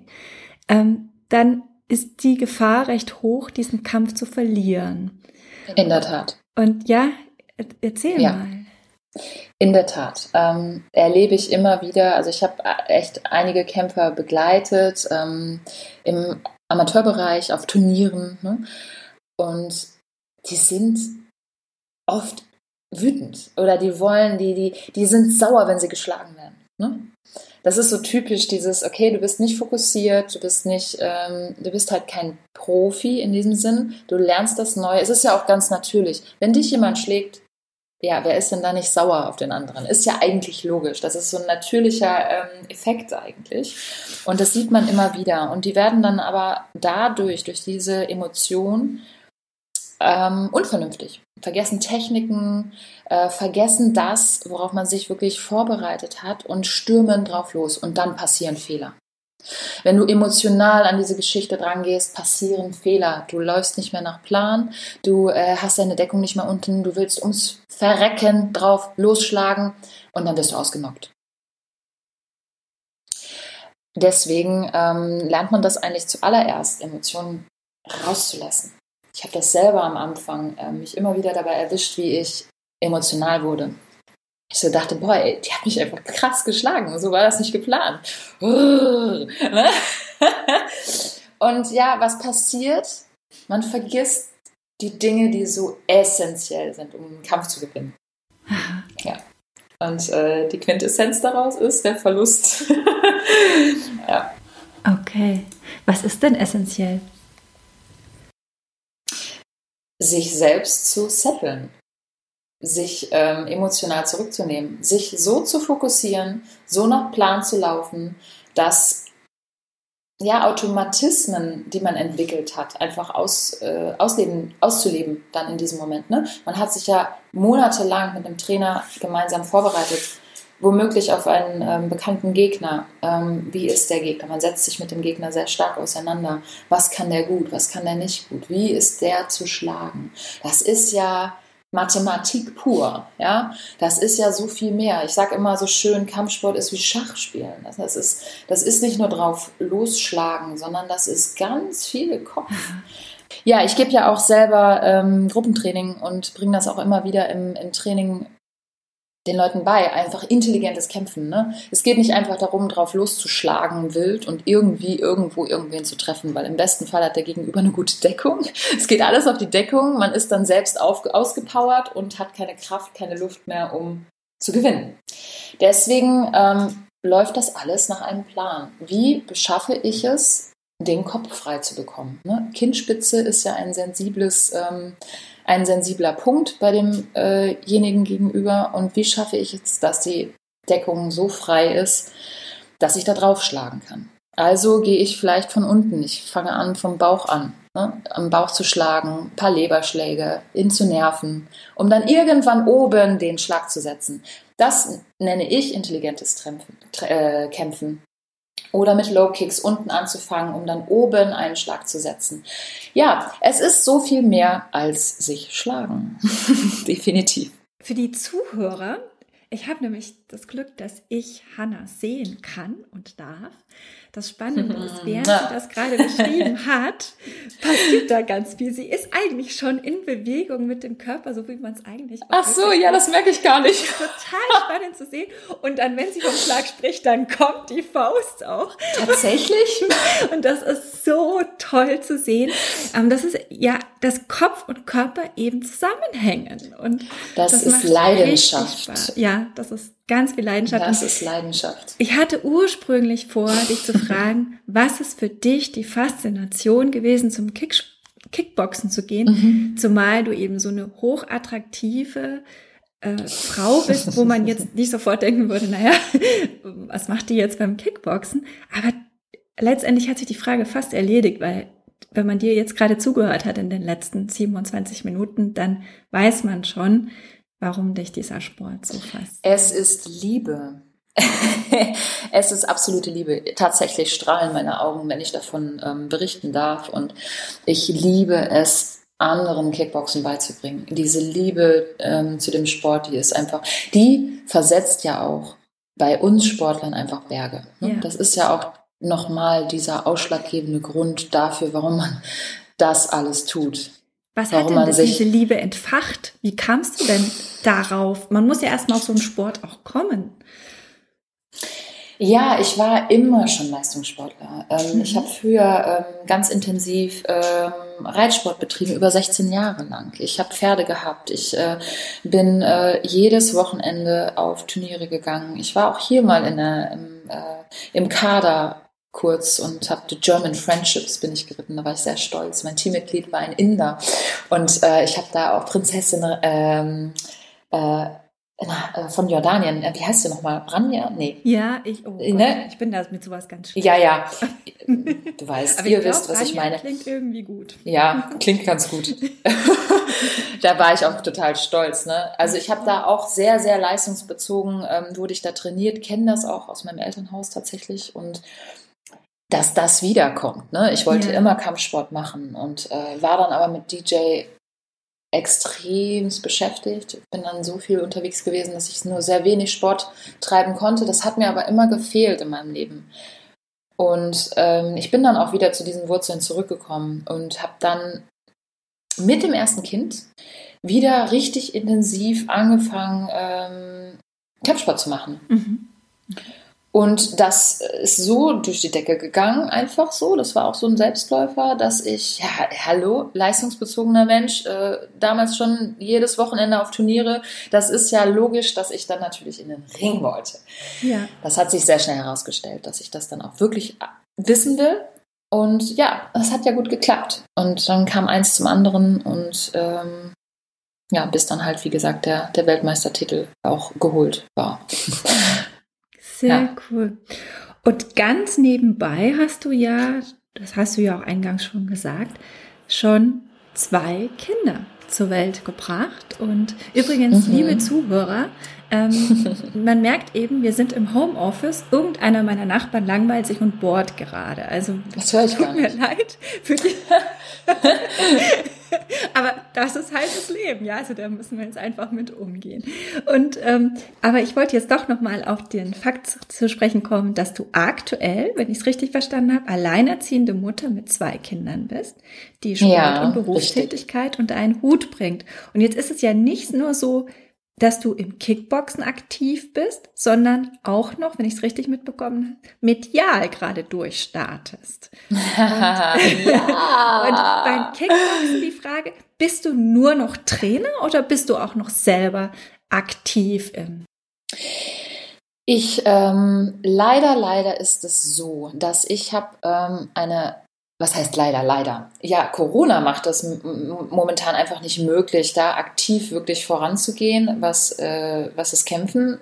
Speaker 1: ähm, dann ist die Gefahr recht hoch, diesen Kampf zu verlieren.
Speaker 2: In der Tat.
Speaker 1: Und ja, erzähl ja. mal.
Speaker 2: In der Tat. Ähm, erlebe ich immer wieder, also ich habe echt einige Kämpfer begleitet ähm, im Amateurbereich, auf Turnieren. Ne? Und die sind oft wütend oder die wollen, die, die, die sind sauer, wenn sie geschlagen werden. Ne? Das ist so typisch dieses, okay, du bist nicht fokussiert, du bist nicht, ähm, du bist halt kein Profi in diesem Sinn, du lernst das neu. Es ist ja auch ganz natürlich. Wenn dich jemand schlägt, ja, wer ist denn da nicht sauer auf den anderen? Ist ja eigentlich logisch. Das ist so ein natürlicher ähm, Effekt eigentlich. Und das sieht man immer wieder. Und die werden dann aber dadurch, durch diese Emotion, ähm, unvernünftig. Vergessen Techniken, äh, vergessen das, worauf man sich wirklich vorbereitet hat und stürmen drauf los. Und dann passieren Fehler. Wenn du emotional an diese Geschichte drangehst, passieren Fehler. Du läufst nicht mehr nach Plan, du äh, hast deine Deckung nicht mehr unten, du willst ums Verrecken drauf losschlagen und dann wirst du ausgenockt. Deswegen ähm, lernt man das eigentlich zuallererst, Emotionen rauszulassen. Ich habe das selber am Anfang äh, mich immer wieder dabei erwischt, wie ich emotional wurde ich so dachte, boah, ey, die hat mich einfach krass geschlagen. So war das nicht geplant. [laughs] Ne? Und ja, was passiert? Man vergisst die Dinge, die so essentiell sind, um einen Kampf zu gewinnen. [laughs] Ja. Und äh, die Quintessenz daraus ist der Verlust. [laughs]
Speaker 1: ja. Okay. Was ist denn essentiell?
Speaker 2: Sich selbst zu setteln sich ähm, emotional zurückzunehmen, sich so zu fokussieren, so nach Plan zu laufen, dass ja Automatismen, die man entwickelt hat, einfach aus, äh, ausleben, auszuleben dann in diesem Moment. Ne? Man hat sich ja monatelang mit dem Trainer gemeinsam vorbereitet, womöglich auf einen ähm, bekannten Gegner. Ähm, wie ist der Gegner? Man setzt sich mit dem Gegner sehr stark auseinander. Was kann der gut? Was kann der nicht gut? Wie ist der zu schlagen? Das ist ja Mathematik pur, ja. Das ist ja so viel mehr. Ich sage immer so schön, Kampfsport ist wie Schachspielen. Das ist, das ist nicht nur drauf losschlagen, sondern das ist ganz viel Kopf. Ja, ich gebe ja auch selber ähm, Gruppentraining und bringe das auch immer wieder im, im Training den Leuten bei, einfach intelligentes Kämpfen. Ne? Es geht nicht einfach darum, drauf loszuschlagen wild und irgendwie irgendwo irgendwen zu treffen, weil im besten Fall hat der Gegenüber eine gute Deckung. [laughs] Es geht alles auf die Deckung, man ist dann selbst auf, ausgepowert und hat keine Kraft, keine Luft mehr, um zu gewinnen. Deswegen ähm, läuft das alles nach einem Plan. Wie beschaffe ich es, den Kopf frei zu bekommen? Ne? Kinnspitze ist ja ein sensibles ähm, ein sensibler Punkt bei demjenigen äh gegenüber und wie schaffe ich es, dass die Deckung so frei ist, dass ich da draufschlagen kann. Also gehe ich vielleicht von unten. Ich fange an vom Bauch an, ne? am Bauch zu schlagen, ein paar Leberschläge, ihn zu nerven, um dann irgendwann oben den Schlag zu setzen. Das nenne ich intelligentes Trämpfen, äh, Kämpfen. Oder mit Low Kicks unten anzufangen, um dann oben einen Schlag zu setzen. Ja, es ist so viel mehr als sich schlagen. [laughs] Definitiv.
Speaker 1: Für die Zuhörer, ich habe nämlich das Glück, dass ich Hannah sehen kann und darf. Das Spannende ist, während sie das gerade beschrieben [laughs] hat, passiert da ganz viel. Sie ist eigentlich schon in Bewegung mit dem Körper, so wie man es eigentlich
Speaker 2: auch Ach so, ja, das merke ich gar nicht.
Speaker 1: Total spannend zu sehen. Und dann, wenn sie vom Schlag spricht, dann kommt die Faust auch.
Speaker 2: Tatsächlich? [laughs]
Speaker 1: Und das ist so toll zu sehen. Ähm, das ist ja, dass Kopf und Körper eben zusammenhängen. Und
Speaker 2: das, das ist Leidenschaft.
Speaker 1: Ja, das ist Ganz viel Leidenschaft.
Speaker 2: Das ist Leidenschaft.
Speaker 1: Ich hatte ursprünglich vor, dich zu fragen, [laughs] was ist für dich die Faszination gewesen, zum Kick Kickboxen zu gehen, mhm. zumal du eben so eine hochattraktive äh, Frau bist, wo man jetzt [laughs] nicht sofort denken würde, naja, was macht die jetzt beim Kickboxen? Aber letztendlich hat sich die Frage fast erledigt, weil wenn man dir jetzt gerade zugehört hat in den letzten 27 Minuten, dann weiß man schon, warum dich dieser Sport so fasziniert?
Speaker 2: Es ist Liebe. [laughs] es ist absolute Liebe. Tatsächlich strahlen meine Augen, wenn ich davon ähm, berichten darf. Und ich liebe es, anderen Kickboxen beizubringen. Diese Liebe ähm, zu dem Sport, die ist einfach, die versetzt ja auch bei uns Sportlern einfach Berge. Ne? Ja. Das ist ja auch nochmal dieser ausschlaggebende Grund dafür, warum man das alles tut.
Speaker 1: Was hat denn diese Liebe entfacht? Wie kamst du denn darauf? Man muss ja erstmal auf so einen Sport auch kommen.
Speaker 2: Ja, ich war immer schon Leistungssportler. Ähm, mhm. Ich habe früher ähm, ganz intensiv ähm, Reitsport betrieben, über 16 Jahre lang. Ich habe Pferde gehabt. Ich äh, bin äh, jedes Wochenende auf Turniere gegangen. Ich war auch hier mal in der, im, äh, im Kader kurz und habe die German Friendships bin ich geritten. Da war ich sehr stolz. Mein Teammitglied war ein Inder und äh, ich habe da auch Prinzessin ähm, äh, äh, von Jordanien. Äh, wie heißt sie nochmal? Branja? Nee.
Speaker 1: Ja, ich, oh ne? ich bin da mit sowas ganz
Speaker 2: schön. Ja, ja. [laughs] Du weißt, ihr glaub, wisst, was Branja ich meine.
Speaker 1: Klingt irgendwie gut.
Speaker 2: Ja, klingt ganz gut. [laughs] da war ich auch total stolz. Ne? Also ich habe da auch sehr, sehr leistungsbezogen, ähm, wurde ich da trainiert, kenne das auch aus meinem Elternhaus tatsächlich und dass das wiederkommt. Ne? Ich wollte ja. immer Kampfsport machen und äh, war dann aber mit DJ extremst beschäftigt. Bin dann so viel unterwegs gewesen, dass ich nur sehr wenig Sport treiben konnte. Das hat mir aber immer gefehlt in meinem Leben. Und ähm, ich bin dann auch wieder zu diesen Wurzeln zurückgekommen und habe dann mit dem ersten Kind wieder richtig intensiv angefangen, ähm, Kampfsport zu machen. Mhm. Und das ist so durch die Decke gegangen, einfach so. Das war auch so ein Selbstläufer, dass ich, ja, hallo, leistungsbezogener Mensch, äh, damals schon jedes Wochenende auf Turniere. Das ist ja logisch, dass ich dann natürlich in den Ring wollte. Ja. Das hat sich sehr schnell herausgestellt, dass ich das dann auch wirklich wissen will. Und ja, das hat ja gut geklappt. Und dann kam eins zum anderen und ähm, ja, bis dann halt, wie gesagt, der, der Weltmeistertitel auch geholt war. [laughs]
Speaker 1: Sehr ja. cool. Und ganz nebenbei hast du ja, das hast du ja auch eingangs schon gesagt, schon zwei Kinder zur Welt gebracht. Und übrigens, mhm. liebe Zuhörer, ähm, man merkt eben, wir sind im Homeoffice. Irgendeiner meiner Nachbarn langweilt sich und bohrt gerade. Also
Speaker 2: das höre ich
Speaker 1: tut mir leid für die. [laughs] aber das ist halt das Leben, ja. Also da müssen wir jetzt einfach mit umgehen. Und ähm, aber ich wollte jetzt doch noch mal auf den Fakt zu, zu sprechen kommen, dass du aktuell, wenn ich es richtig verstanden habe, alleinerziehende Mutter mit zwei Kindern bist, die Sport ja, und Berufstätigkeit richtig. unter einen Hut bringt. Und jetzt ist es ja nicht nur so, dass du im Kickboxen aktiv bist, sondern auch noch, wenn ich es richtig mitbekommen habe, medial gerade durchstartest. [laughs] Und, ja. und beim Kickboxen die Frage, bist du nur noch Trainer oder bist du auch noch selber aktiv im?
Speaker 2: Ich ähm, leider, leider ist es so, dass ich habe ähm, eine was heißt leider, leider? Ja, Corona macht das momentan einfach nicht möglich, da aktiv wirklich voranzugehen, was, äh, was das Kämpfen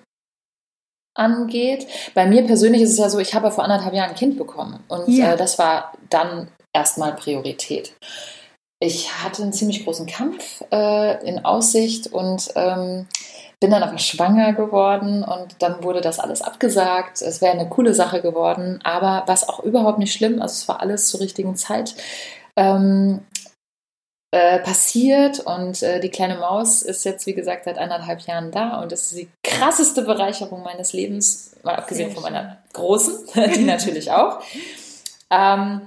Speaker 2: angeht. Bei mir persönlich ist es ja so, ich habe vor anderthalb Jahren ein Kind bekommen und ja. äh, das war dann erstmal Priorität. Ich hatte einen ziemlich großen Kampf äh, in Aussicht und ähm, bin dann aber schwanger geworden und dann wurde das alles abgesagt. Es wäre eine coole Sache geworden, aber was auch überhaupt nicht schlimm, also es war alles zur richtigen Zeit. Ähm, äh, passiert und äh, die kleine Maus ist jetzt, wie gesagt, seit anderthalb Jahren da und das ist die krasseste Bereicherung meines Lebens, mal abgesehen von meiner großen, [laughs] die natürlich auch. Ähm,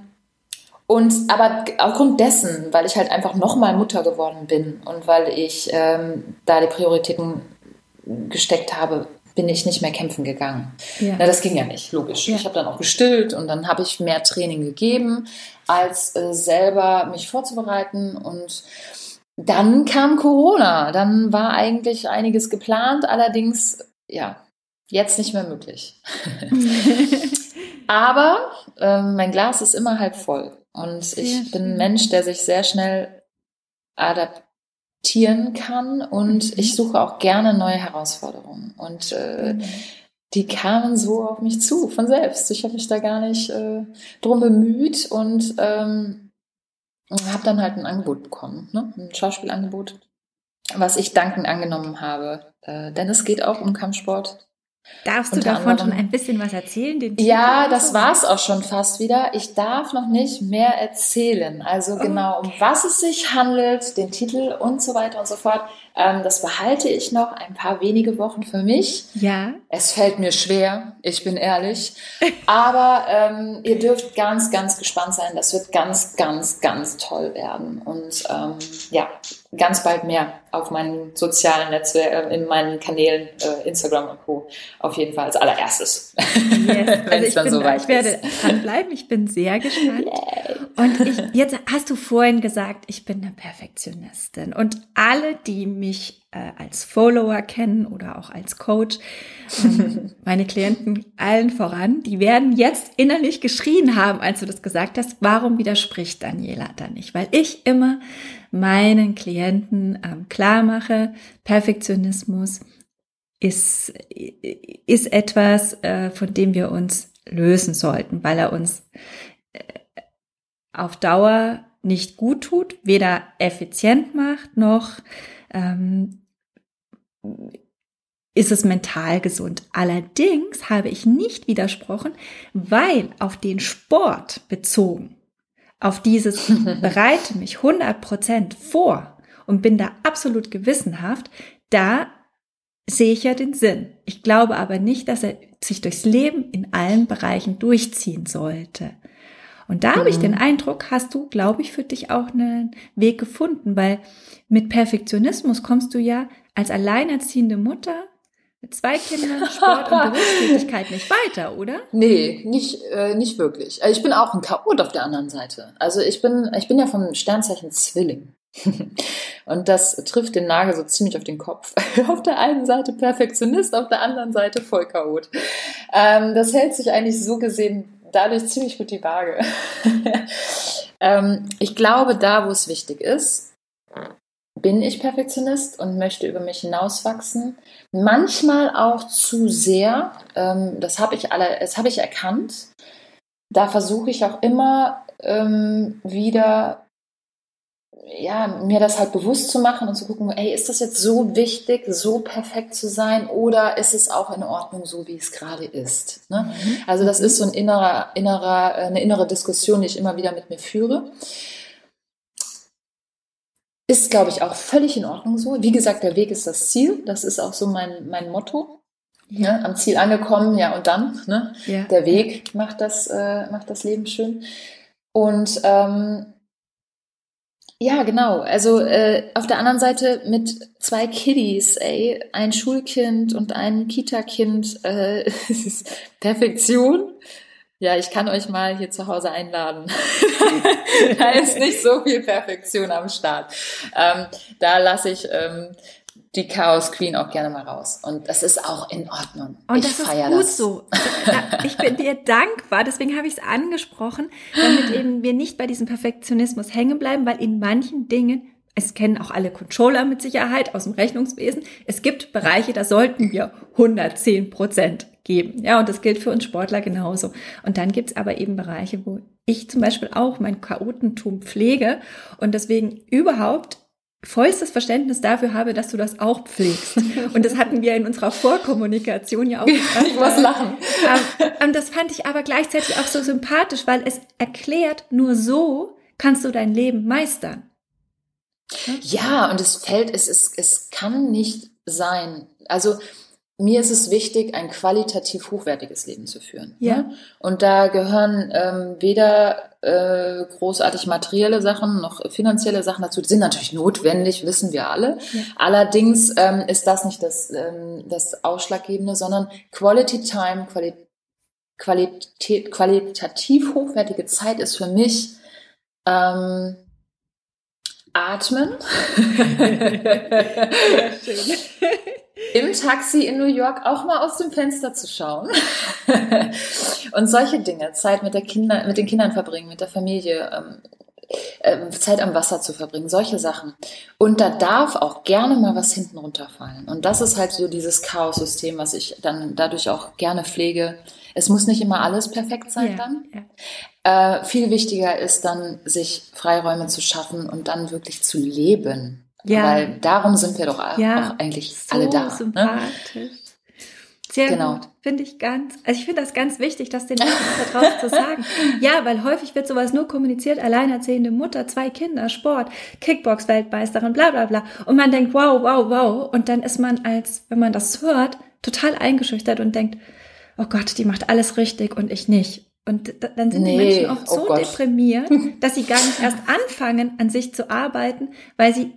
Speaker 2: und aber aufgrund dessen, weil ich halt einfach nochmal Mutter geworden bin und weil ich ähm, da die Prioritäten gesteckt habe, bin ich nicht mehr kämpfen gegangen. Ja. Na, das ging ja nicht, logisch. Ja. Ich habe dann auch gestillt und dann habe ich mehr Training gegeben, als äh, selber mich vorzubereiten. Und dann kam Corona. Dann war eigentlich einiges geplant, allerdings, ja, jetzt nicht mehr möglich. [laughs] Aber äh, mein Glas ist immer halb voll. Und ich bin ein Mensch, der sich sehr schnell adaptiert adaptieren kann und mhm. ich suche auch gerne neue Herausforderungen. Und äh, mhm. die kamen so auf mich zu, von selbst. Ich habe mich da gar nicht äh, drum bemüht und ähm, habe dann halt ein Angebot bekommen, ne? ein Schauspielangebot, was ich dankend angenommen habe. Äh, denn es geht auch um Kampfsport.
Speaker 1: Darfst du davon anderem, schon ein bisschen was erzählen?
Speaker 2: ja, das so? war's auch schon fast wieder. Ich darf noch nicht mehr erzählen. Also genau, okay. um was es sich handelt, den Titel und so weiter und so fort. Ähm, das behalte ich noch ein paar wenige Wochen für mich.
Speaker 1: Ja.
Speaker 2: Es fällt mir schwer, ich bin ehrlich. Aber ähm, ihr dürft ganz, ganz gespannt sein. Das wird ganz, ganz, ganz toll werden. Und ähm, ja, ganz bald mehr auf meinen sozialen Netzwerken, äh, in meinen Kanälen, äh, Instagram und Co. Auf jeden Fall als allererstes.
Speaker 1: Yes. [laughs] also ich, bin, so ich werde dranbleiben, ich bin sehr gespannt. Yay. Und ich, jetzt hast du vorhin gesagt, ich bin eine Perfektionistin. Und alle, die mich äh, als Follower kennen oder auch als Coach, ähm, [laughs] meine Klienten allen voran, die werden jetzt innerlich geschrien haben, als du das gesagt hast. Warum widerspricht Daniela da nicht? Weil ich immer meinen Klienten ähm, klar mache, Perfektionismus ist, ist etwas, äh, von dem wir uns lösen sollten, weil er uns äh, auf Dauer nicht gut tut, weder effizient macht noch ähm, ist es mental gesund. Allerdings habe ich nicht widersprochen, weil auf den Sport bezogen, auf dieses [laughs] bereite mich 100% vor und bin da absolut gewissenhaft, da sehe ich ja den Sinn. Ich glaube aber nicht, dass er sich durchs Leben in allen Bereichen durchziehen sollte. Und da mhm. habe ich den mhm. Eindruck, hast du, glaube ich, für dich auch einen Weg gefunden, weil mit Perfektionismus kommst du ja als alleinerziehende Mutter mit zwei Kindern, Sport und [laughs] Berufstätigkeit nicht weiter, oder?
Speaker 2: Nee, nicht, äh, nicht wirklich. Also ich bin auch ein Chaot auf der anderen Seite. Also ich bin, ich bin ja vom Sternzeichen Zwilling. [laughs] Und das trifft den Nagel so ziemlich auf den Kopf. [laughs] auf der einen Seite Perfektionist, auf der anderen Seite voll Chaot. Ähm, das hält sich eigentlich so gesehen dadurch ziemlich gut die Waage. ähm, ich glaube, da, wo es wichtig ist, bin ich Perfektionist und möchte über mich hinauswachsen. Manchmal auch zu sehr. Ähm, das habe ich alle, das habe ich erkannt. Da versuche ich auch immer ähm, wieder ja, mir das halt bewusst zu machen und zu gucken, ey, ist das jetzt so wichtig, so perfekt zu sein oder ist es auch in Ordnung, so wie es gerade ist? Ne? Mhm. Also das ist so ein innerer, innerer, eine innere Diskussion, die ich immer wieder mit mir führe. Ist, glaube ich, auch völlig in Ordnung so. Wie gesagt, der Weg ist das Ziel. Das ist auch so mein, mein Motto. Ja. Ne? Am Ziel angekommen, ja, und dann. Ne? Ja. Der Weg macht das, äh, macht das Leben schön. Und ähm, ja, genau. Also äh, auf der anderen Seite mit zwei Kiddies, ey, ein Schulkind und ein Kita-Kind, äh, [laughs] Perfektion. Ja, ich kann euch mal hier zu Hause einladen. [laughs] da ist nicht so viel Perfektion am Start. Ähm, da lasse ich ähm, die Chaos Queen auch gerne mal raus. Und das ist auch in Ordnung.
Speaker 1: Und ich das ist gut das. so. Ich bin dir dankbar, deswegen habe ich es angesprochen, damit [laughs] eben wir nicht bei diesem Perfektionismus hängen bleiben, weil in manchen Dingen, es kennen auch alle Controller mit Sicherheit aus dem Rechnungswesen, es gibt Bereiche, da sollten wir 110 Prozent geben. Ja, und das gilt für uns Sportler genauso. Und dann gibt's aber eben Bereiche, wo ich zum Beispiel auch mein Chaotentum pflege und deswegen überhaupt vollstes Verständnis dafür habe, dass du das auch pflegst. [laughs] Und das hatten wir in unserer Vorkommunikation ja auch.
Speaker 2: ich muss lachen.
Speaker 1: Ähm, und das fand ich aber gleichzeitig auch so sympathisch, weil es erklärt, nur so kannst du dein Leben meistern.
Speaker 2: Ja, und es fällt, es ist, es kann nicht sein. Also, mir ist es wichtig, ein qualitativ hochwertiges Leben zu führen.
Speaker 1: Ja.
Speaker 2: Ne? Und da gehören ähm, weder äh, großartig materielle Sachen noch finanzielle Sachen dazu. Die sind natürlich notwendig, wissen wir alle. Ja. Allerdings ähm, ist das nicht das, ähm, das Ausschlaggebende, sondern Quality Time, Quali Qualität, qualitativ hochwertige Zeit ist für mich ähm, Atmen. [laughs] [laughs] Im Taxi in New York auch mal aus dem Fenster zu schauen [laughs] und solche Dinge, Zeit mit, der Kinder, mit den Kindern verbringen, mit der Familie, ähm, äh, Zeit am Wasser zu verbringen, solche Sachen. Und da darf auch gerne mal was hinten runterfallen. Und das ist halt so dieses Chaos-System, was ich dann dadurch auch gerne pflege. Es muss nicht immer alles perfekt sein ja, dann. Ja. Äh, viel wichtiger ist dann, sich Freiräume zu schaffen und dann wirklich zu leben. Ja. Weil darum sind wir doch ja, auch eigentlich so alle da. Ne? Sympathisch. Ne?
Speaker 1: Sehr genau. gut, finde ich ganz. Also ich finde das ganz wichtig, das den Menschen da draußen zu sagen. [laughs] Ja, weil häufig wird sowas nur kommuniziert, alleinerziehende Mutter, zwei Kinder, Sport, Kickbox-Weltmeisterin, bla bla bla. Und man denkt, wow, wow, wow. Und dann ist man als, wenn man das hört, total eingeschüchtert und denkt, oh Gott, die macht alles richtig und ich nicht. Und dann sind nee, die Menschen oft oh so Gott. deprimiert, [laughs] dass sie gar nicht erst anfangen, an sich zu arbeiten, weil sie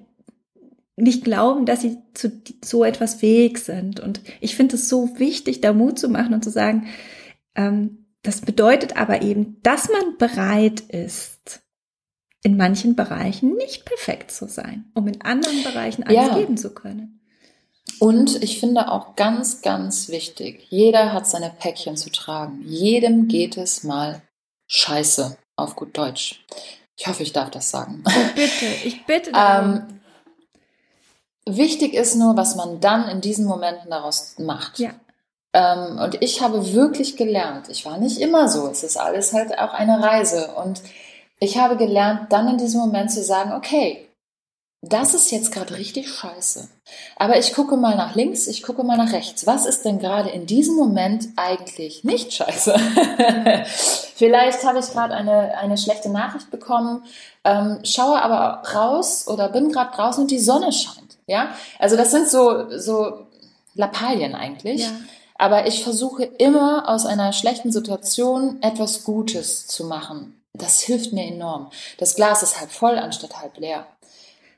Speaker 1: nicht glauben, dass sie zu so etwas fähig sind. Und ich finde es so wichtig, da Mut zu machen und zu sagen, ähm, das bedeutet aber eben, dass man bereit ist, in manchen Bereichen nicht perfekt zu sein, um in anderen Bereichen alles ja. geben zu können.
Speaker 2: Und ich finde auch ganz, ganz wichtig, jeder hat seine Päckchen zu tragen. Jedem geht es mal scheiße, auf gut Deutsch. Ich hoffe, ich darf das sagen.
Speaker 1: Oh, bitte, ich bitte. [laughs] ähm,
Speaker 2: Wichtig ist nur, was man dann in diesen Momenten daraus macht.
Speaker 1: Ja.
Speaker 2: Ähm, und ich habe wirklich gelernt, ich war nicht immer so, es ist alles halt auch eine Reise. Und ich habe gelernt, dann in diesem Moment zu sagen, okay, das ist jetzt gerade richtig scheiße. Aber ich gucke mal nach links, ich gucke mal nach rechts. Was ist denn gerade in diesem Moment eigentlich nicht scheiße? [laughs] Vielleicht habe ich gerade eine, eine schlechte Nachricht bekommen, ähm, schaue aber raus oder bin gerade draußen und die Sonne scheint. Ja, also das sind so, so Lappalien eigentlich. Ja. Aber ich versuche immer aus einer schlechten Situation etwas Gutes zu machen. Das hilft mir enorm. Das Glas ist halb voll anstatt halb leer.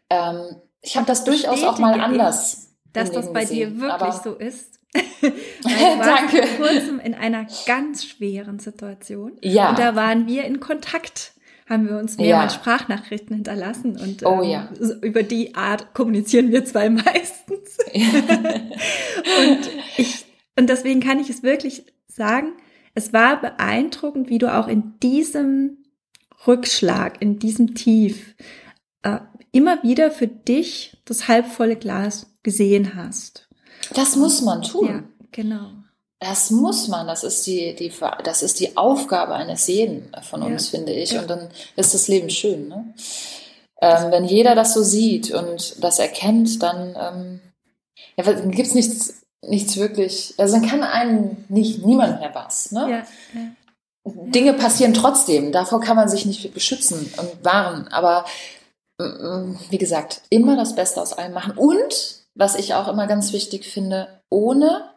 Speaker 2: Ähm, ich habe das durchaus auch mal anders.
Speaker 1: dass das bei gesehen, dir wirklich so ist. [laughs] [laughs] Danke. Vor kurzem in einer ganz schweren Situation.
Speaker 2: Ja.
Speaker 1: Und da waren wir in Kontakt haben wir uns mehrmals ja. Sprachnachrichten hinterlassen und
Speaker 2: oh, ähm, ja.
Speaker 1: über die Art kommunizieren wir zwei [laughs] meistens. und ich, und deswegen kann ich es wirklich sagen, es war beeindruckend, wie du auch in diesem Rückschlag, in diesem Tief äh, immer wieder für dich das halbvolle Glas gesehen hast.
Speaker 2: Das muss man tun. Ja,
Speaker 1: genau.
Speaker 2: Das muss man, das ist die, die, das ist die Aufgabe eines jeden von uns, ja. finde ich. Ja. Und dann ist das Leben schön. Ne? Ähm, wenn jeder das so sieht und das erkennt, dann ähm, ja, gibt es nichts, nichts wirklich, also dann kann einem nicht niemand mehr was. Ne? Ja. Dinge passieren trotzdem, davor kann man sich nicht beschützen und wahren. Aber wie gesagt, immer das Beste aus allem machen. Und, was ich auch immer ganz wichtig finde, ohne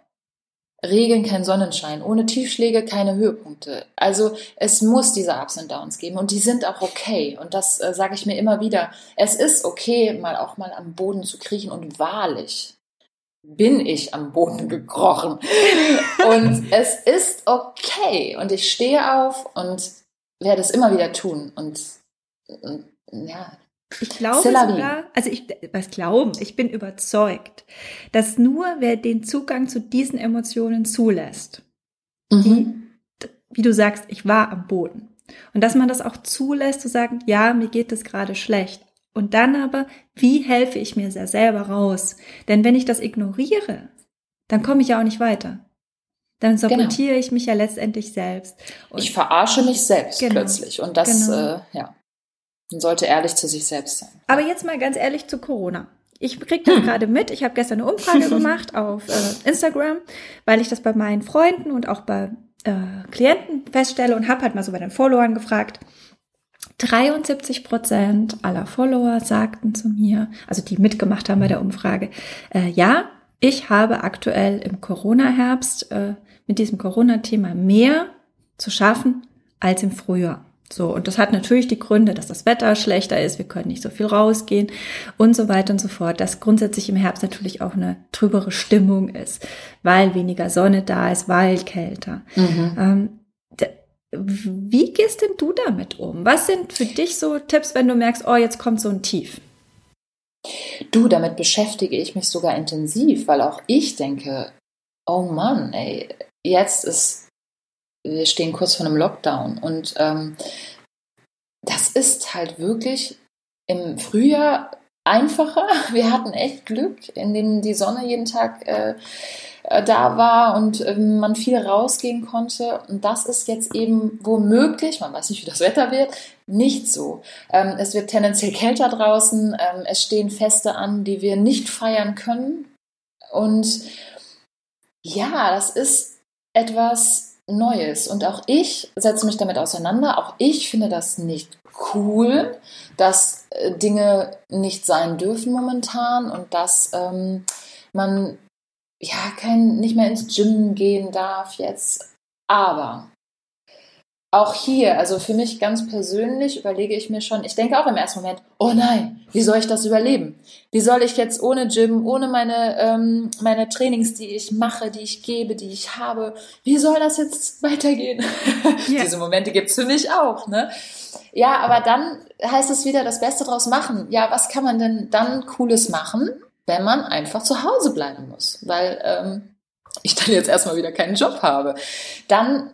Speaker 2: Regeln kein Sonnenschein, ohne Tiefschläge keine Höhepunkte. Also es muss diese Ups und Downs geben und die sind auch okay. Und das äh, sage ich mir immer wieder. Es ist okay, mal auch mal am Boden zu kriechen und wahrlich bin ich am Boden gekrochen. und [laughs] es ist okay. Und ich stehe auf und werde es immer wieder tun. Und, und ja,
Speaker 1: ich glaube sogar, also ich, was glauben, ich bin überzeugt, dass nur wer den Zugang zu diesen Emotionen zulässt, mhm. die, wie du sagst, ich war am Boden. Und dass man das auch zulässt, zu sagen, ja, mir geht es gerade schlecht. Und dann aber, wie helfe ich mir sehr selber raus? Denn wenn ich das ignoriere, dann komme ich ja auch nicht weiter. Dann sabotiere genau. ich mich ja letztendlich selbst.
Speaker 2: Und ich verarsche mich selbst genau. plötzlich. Und das, genau. äh, ja, man sollte ehrlich zu sich selbst sein.
Speaker 1: Aber jetzt mal ganz ehrlich zu Corona. Ich kriege das hm. gerade mit. Ich habe gestern eine Umfrage [laughs] gemacht auf äh, Instagram, weil ich das bei meinen Freunden und auch bei äh, Klienten feststelle und habe halt mal so bei den Followern gefragt. 73 Prozent aller Follower sagten zu mir, also die mitgemacht haben bei der Umfrage, äh, ja, ich habe aktuell im Corona-Herbst äh, mit diesem Corona-Thema mehr zu schaffen als im Frühjahr. So, und das hat natürlich die Gründe, dass das Wetter schlechter ist, wir können nicht so viel rausgehen und so weiter und so fort, dass grundsätzlich im Herbst natürlich auch eine trübere Stimmung ist, weil weniger Sonne da ist, weil kälter. Mhm. Ähm, wie gehst denn du damit um? Was sind für dich so Tipps, wenn du merkst, oh, jetzt kommt so ein Tief?
Speaker 2: Du, damit beschäftige ich mich sogar intensiv, weil auch ich denke, oh Mann, ey, jetzt ist wir stehen kurz vor einem Lockdown und ähm, das ist halt wirklich im Frühjahr einfacher. [laughs] Wir hatten echt Glück, in dem die Sonne jeden Tag äh, äh, da war und äh, man viel rausgehen konnte. Und das ist jetzt eben womöglich, man weiß nicht, wie das Wetter wird, nicht so. Ähm, es wird tendenziell kälter draußen, ähm, es stehen Feste an, die wir nicht feiern können. Und ja, das ist etwas, Neues. Und auch ich setze mich damit auseinander. Auch ich finde das nicht cool, dass äh, Dinge nicht sein dürfen momentan und dass ähm, man ja kein, nicht mehr ins Gym gehen darf jetzt. Aber auch hier, also für mich ganz persönlich überlege ich mir schon, ich denke auch im ersten Moment, oh nein, wie soll ich das überleben? Wie soll ich jetzt ohne Gym, ohne meine, ähm, meine Trainings, die ich mache, die ich gebe, die ich habe, wie soll das jetzt weitergehen? [laughs] Ja. Diese Momente gibt's für mich auch, ne? Ja, aber dann heißt es wieder, das Beste draus machen. Ja, was kann man denn dann Cooles machen, wenn man einfach zu Hause bleiben muss? Weil ähm, ich dann jetzt erstmal wieder keinen Job habe. Dann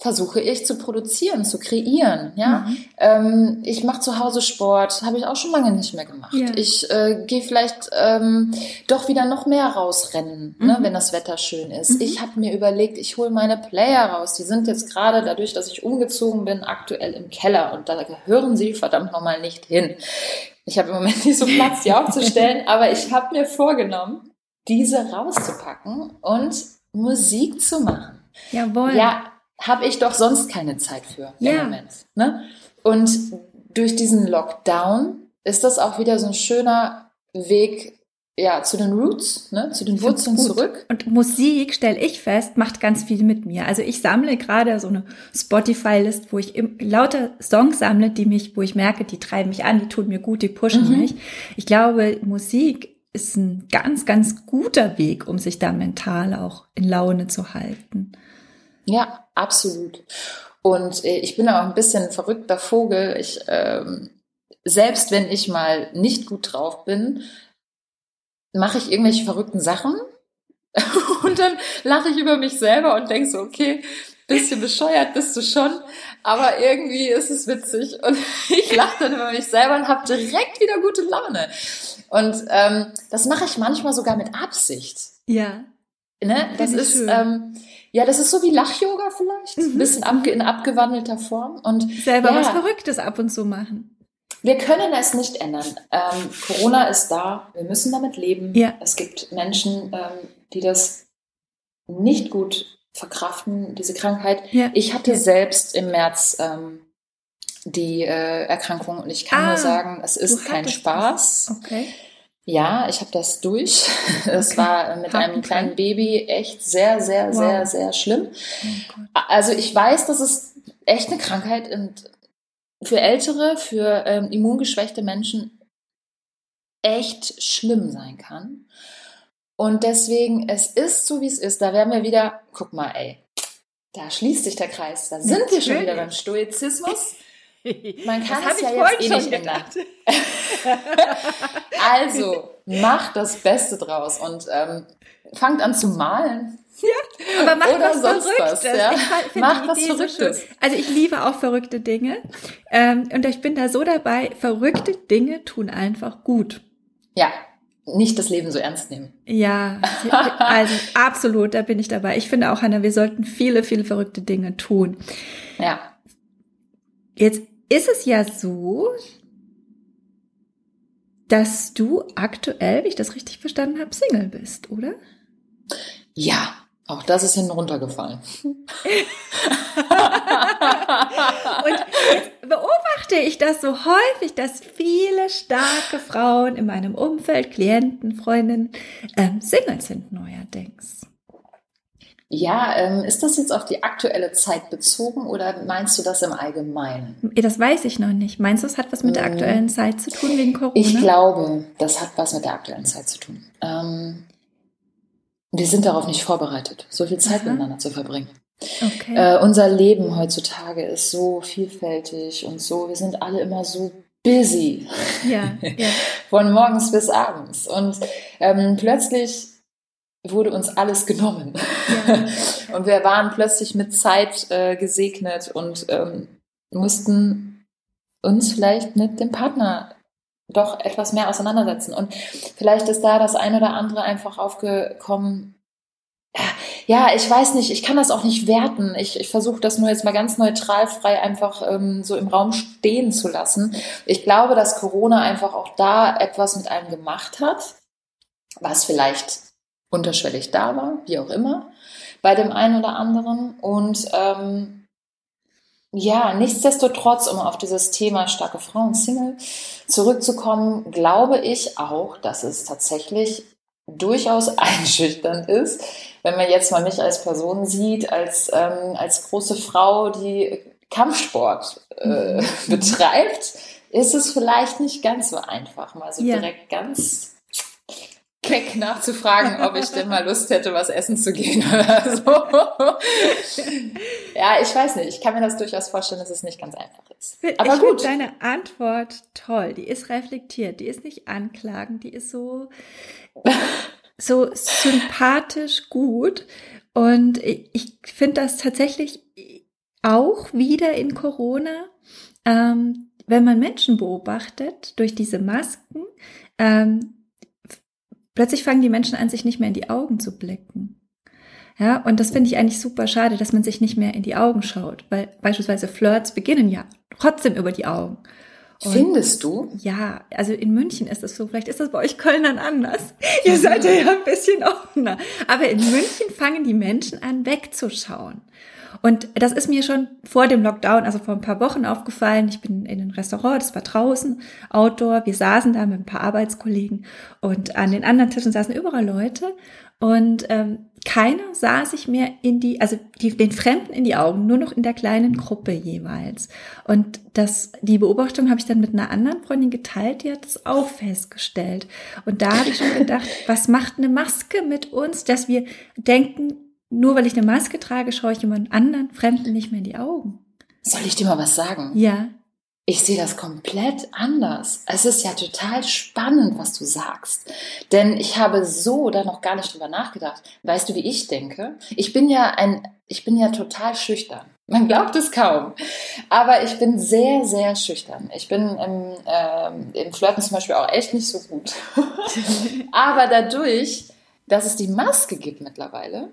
Speaker 2: versuche ich zu produzieren, zu kreieren. Ja, mhm. ähm, ich mache zu Hause Sport, habe ich auch schon lange nicht mehr gemacht. Ja. Ich äh, gehe vielleicht ähm, doch wieder noch mehr rausrennen, ne, mhm. ne, wenn das Wetter schön ist. Mhm. Ich habe mir überlegt, ich hole meine Player raus. Die sind jetzt gerade dadurch, dass ich umgezogen bin, aktuell im Keller und da gehören sie verdammt nochmal nicht hin. Ich habe im Moment nicht so Platz, die [laughs] aufzustellen, aber ich habe mir vorgenommen, diese rauszupacken und Musik zu machen.
Speaker 1: Jawohl.
Speaker 2: Ja, habe ich doch sonst keine Zeit für im ja. Moment. Ne? Und durch diesen Lockdown ist das auch wieder so ein schöner Weg ja, zu den Roots, ne, zu den Wurzeln zurück.
Speaker 1: Und Musik, stelle ich fest, macht ganz viel mit mir. Also ich sammle gerade so eine Spotify-List, wo ich lauter Songs sammle, die mich, wo ich merke, die treiben mich an, die tun mir gut, die pushen mhm. mich. Ich glaube, Musik ist ein ganz, ganz guter Weg, um sich da mental auch in Laune zu halten.
Speaker 2: Ja, absolut. Und äh, ich bin auch ein bisschen ein verrückter Vogel. Ich, ähm, selbst wenn ich mal nicht gut drauf bin, mache ich irgendwelche verrückten Sachen [laughs] und dann lache ich über mich selber und denke so, okay, bisschen bescheuert bist du schon, aber irgendwie ist es witzig und [laughs] ich lache dann über mich selber und habe direkt wieder gute Laune. Und ähm, das mache ich manchmal sogar mit Absicht.
Speaker 1: Ja.
Speaker 2: Ne? Das ist, ähm, ja, das ist so wie Lach-Yoga vielleicht, mhm. ein bisschen abge in abgewandelter Form und
Speaker 1: selber
Speaker 2: ja,
Speaker 1: was Verrücktes ab und zu machen.
Speaker 2: Wir können es nicht ändern. Ähm, Corona ist da, wir müssen damit leben.
Speaker 1: Ja.
Speaker 2: Es gibt Menschen, ähm, die das nicht gut verkraften, diese Krankheit. Ja. Ich hatte selbst im März ähm, die äh, Erkrankung und ich kann ah, nur sagen, es ist kein Spaß.
Speaker 1: Okay.
Speaker 2: Ja, ich habe das durch. [laughs] Es okay. war mit Haken einem kleinen Baby echt sehr, sehr, wow. sehr, sehr schlimm. Oh also ich weiß, dass es echt eine Krankheit und für ältere, für ähm, immungeschwächte Menschen echt schlimm sein kann. Und deswegen, es ist so, wie es ist. Da werden wir wieder, guck mal, ey, da schließt sich der Kreis. Da sind Natürlich. wir schon wieder beim Stoizismus. Man [laughs] kann es ja jetzt eh nicht ändern. [laughs] also, macht das Beste draus und ähm, fangt an zu malen.
Speaker 1: Ja, aber macht Oder was Verrücktes. Was, ja?
Speaker 2: Macht was Verrücktes.
Speaker 1: So also ich liebe auch verrückte Dinge. Ähm, und ich bin da so dabei, verrückte Dinge tun einfach gut.
Speaker 2: Ja, nicht das Leben so ernst nehmen.
Speaker 1: Ja, also absolut, da bin ich dabei. Ich finde auch, Hanna, wir sollten viele, viele verrückte Dinge tun.
Speaker 2: Ja.
Speaker 1: Jetzt ist es ja so, dass du aktuell, wie ich das richtig verstanden habe, Single bist, oder?
Speaker 2: Ja, auch das ist hinten runtergefallen. [laughs] Und
Speaker 1: jetzt beobachte ich das so häufig, dass viele starke Frauen in meinem Umfeld, Klienten, Freundinnen, ähm, Singles sind neuerdings.
Speaker 2: Ja, ähm, ist das jetzt auf die aktuelle Zeit bezogen oder meinst du das im Allgemeinen?
Speaker 1: Das weiß ich noch nicht. Meinst du, es hat was mit der hm. aktuellen Zeit zu tun wegen Corona?
Speaker 2: Ich glaube, das hat was mit der aktuellen Zeit zu tun. Ähm, wir sind darauf nicht vorbereitet, so viel Zeit Aha. miteinander zu verbringen. Okay. Äh, unser Leben heutzutage ist so vielfältig und so, wir sind alle immer so busy. Ja, [laughs] ja. Von morgens bis abends. Und ähm, plötzlich wurde uns alles genommen. Ja. [laughs] und wir waren plötzlich mit Zeit äh, gesegnet und ähm, mussten uns vielleicht mit dem Partner doch etwas mehr auseinandersetzen. Und vielleicht ist da das ein oder andere einfach aufgekommen. Ja, ich weiß nicht, ich kann das auch nicht werten. Ich, ich versuche das nur jetzt mal ganz neutral frei einfach ähm, so im Raum stehen zu lassen. Ich glaube, dass Corona einfach auch da etwas mit einem gemacht hat, was vielleicht unterschwellig da war, wie auch immer, bei dem einen oder anderen. Und ähm, ja, nichtsdestotrotz, um auf dieses Thema starke Frauen, Single zurückzukommen, glaube ich auch, dass es tatsächlich durchaus [laughs] einschüchternd ist, wenn man jetzt mal mich als Person sieht, als, ähm, als große Frau, die Kampfsport äh, [laughs] betreibt, ist es vielleicht nicht ganz so einfach, mal so ja. direkt ganz keck nachzufragen, ob ich denn mal Lust hätte, was essen zu gehen oder so. ja, ich weiß nicht. Ich kann mir das durchaus vorstellen, dass es nicht ganz einfach ist.
Speaker 1: Aber ich gut. deine Antwort toll. Die ist reflektiert. Die ist nicht anklagend. Die ist so, so sympathisch gut. Und ich finde das tatsächlich auch wieder in Corona, ähm, wenn man Menschen beobachtet durch diese Masken, ähm, Plötzlich fangen die Menschen an, sich nicht mehr in die Augen zu blicken. Ja, und das finde ich eigentlich super schade, dass man sich nicht mehr in die Augen schaut, weil beispielsweise Flirts beginnen ja trotzdem über die Augen.
Speaker 2: Und Findest du?
Speaker 1: Ja, also in München ist es so. Vielleicht ist das bei euch Kölnern anders. [laughs] Ihr seid ja ein bisschen offener. Aber in München fangen die Menschen an, wegzuschauen. Und das ist mir schon vor dem Lockdown, also vor ein paar Wochen aufgefallen. Ich bin in ein Restaurant, das war draußen, Outdoor. Wir saßen da mit ein paar Arbeitskollegen und an den anderen Tischen saßen überall Leute und ähm, keiner sah sich mehr in die, also die, den Fremden in die Augen, nur noch in der kleinen Gruppe jeweils. Und das, die Beobachtung habe ich dann mit einer anderen Freundin geteilt, die hat das auch festgestellt. Und da habe ich schon gedacht, was macht eine Maske mit uns, dass wir denken, nur weil ich eine Maske trage, schaue ich jemand anderen Fremden nicht mehr in die Augen.
Speaker 2: Soll ich dir mal was sagen?
Speaker 1: Ja.
Speaker 2: Ich sehe das komplett anders. Es ist ja total spannend, was du sagst. Denn ich habe so da noch gar nicht drüber nachgedacht. Weißt du, wie ich denke? Ich bin ja ein, ich bin ja total schüchtern. Man glaubt es kaum. Aber ich bin sehr, sehr schüchtern. Ich bin im, ähm, im Flirten zum Beispiel auch echt nicht so gut. [laughs] Aber dadurch, dass es die Maske gibt mittlerweile,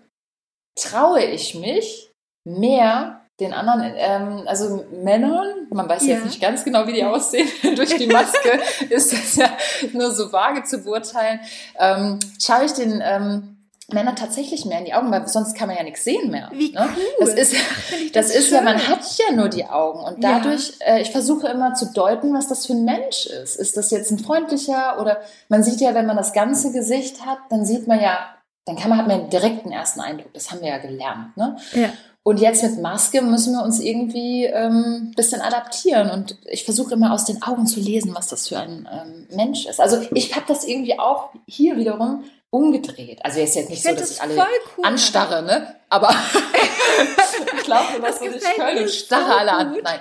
Speaker 2: traue ich mich mehr den anderen, ähm, also Männern, man weiß ja. jetzt nicht ganz genau, wie die aussehen, [laughs] durch die Maske [laughs] ist das ja nur so vage zu beurteilen, ähm, schaue ich den ähm, Männern tatsächlich mehr in die Augen, weil sonst kann man ja nichts sehen mehr.
Speaker 1: Wie
Speaker 2: ne?
Speaker 1: cool.
Speaker 2: Das ist, das, das ist ja, man hat ja nur die Augen und dadurch, ja. äh, ich versuche immer zu deuten, was das für ein Mensch ist. Ist das jetzt ein freundlicher oder man sieht ja, wenn man das ganze Gesicht hat, dann sieht man ja dann kann man, hat man einen direkten ersten Eindruck. Das haben wir ja gelernt. Ne? Ja. Und jetzt mit Maske müssen wir uns irgendwie ähm, bisschen adaptieren. Und ich versuche immer aus den Augen zu lesen, was das für ein ähm, Mensch ist. Also ich habe das irgendwie auch hier wiederum umgedreht. Also ist jetzt nicht
Speaker 1: Ich
Speaker 2: so, dass
Speaker 1: das
Speaker 2: ich alle
Speaker 1: cool,
Speaker 2: anstarre, ne? Aber [laughs] ich glaube, was du nicht
Speaker 1: mir
Speaker 2: und starre alle an.
Speaker 1: so.
Speaker 2: Nein.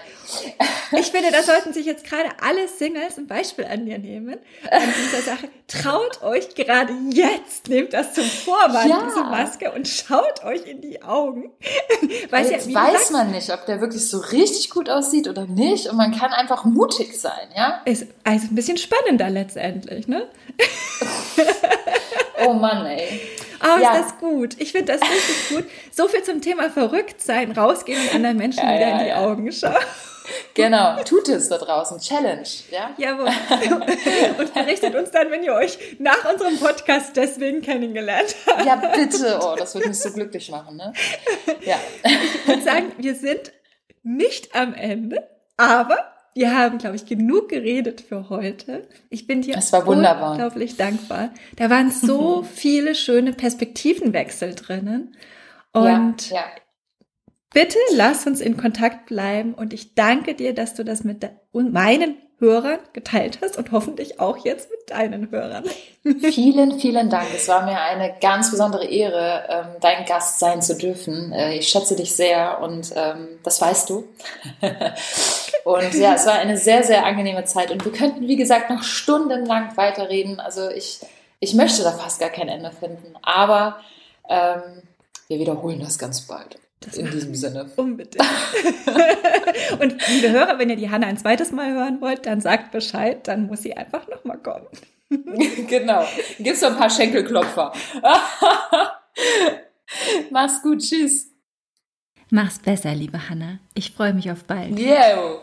Speaker 1: Ich finde, da sollten sich jetzt gerade alle Singles ein Beispiel an dir nehmen. An dieser Sache. Traut euch gerade jetzt, nehmt das zum Vorwand,
Speaker 2: Ja.
Speaker 1: diese Maske, und schaut euch in die Augen. [laughs] Weil
Speaker 2: Jetzt
Speaker 1: ja,
Speaker 2: weiß man nicht, ob der wirklich so richtig gut aussieht oder nicht. Und man kann einfach mutig sein, ja?
Speaker 1: ist also ein bisschen spannender letztendlich, ne? [laughs]
Speaker 2: Oh Mann, ey.
Speaker 1: Oh,
Speaker 2: Ja.
Speaker 1: ist das gut. Ich finde das richtig gut. So viel zum Thema verrückt sein, rausgehen und anderen Menschen
Speaker 2: Ja,
Speaker 1: wieder
Speaker 2: ja,
Speaker 1: in die
Speaker 2: ja.
Speaker 1: Augen schauen.
Speaker 2: Genau, tut es da draußen. Challenge, ja?
Speaker 1: Jawohl. Und berichtet uns dann, wenn ihr euch nach unserem Podcast deswegen kennengelernt habt.
Speaker 2: Ja, bitte. Oh, das wird mich so glücklich machen, ne? Ja.
Speaker 1: Ich würde sagen, wir sind nicht am Ende, aber wir haben, glaube ich, genug geredet für heute. Ich bin dir
Speaker 2: Es war wunderbar.
Speaker 1: unglaublich dankbar. Da waren so [laughs] viele schöne Perspektivenwechsel drinnen. Und
Speaker 2: ja, ja.
Speaker 1: bitte lass uns in Kontakt bleiben. Und ich danke dir, dass du das mit meinen Hörern geteilt hast und hoffentlich auch jetzt mit deinen Hörern.
Speaker 2: Vielen, vielen Dank. Es war mir eine ganz besondere Ehre, ähm, dein Gast sein zu dürfen. Äh, ich schätze dich sehr und ähm, das weißt du. [laughs] und ja, es war eine sehr, sehr angenehme Zeit und wir könnten, wie gesagt, noch stundenlang weiterreden. Also ich, ich möchte da fast gar kein Ende finden, aber ähm, wir wiederholen das ganz bald. In diesem Sinne.
Speaker 1: Unbedingt. [laughs] und liebe Hörer, wenn ihr die Hanna ein zweites Mal hören wollt, dann sagt Bescheid, dann muss sie einfach nochmal kommen. [laughs]
Speaker 2: genau. Gibt's so ein paar Schenkelklopfer. [laughs] Mach's gut. Tschüss.
Speaker 1: Mach's besser, liebe Hanna. Ich freue mich auf bald.
Speaker 2: Yeah.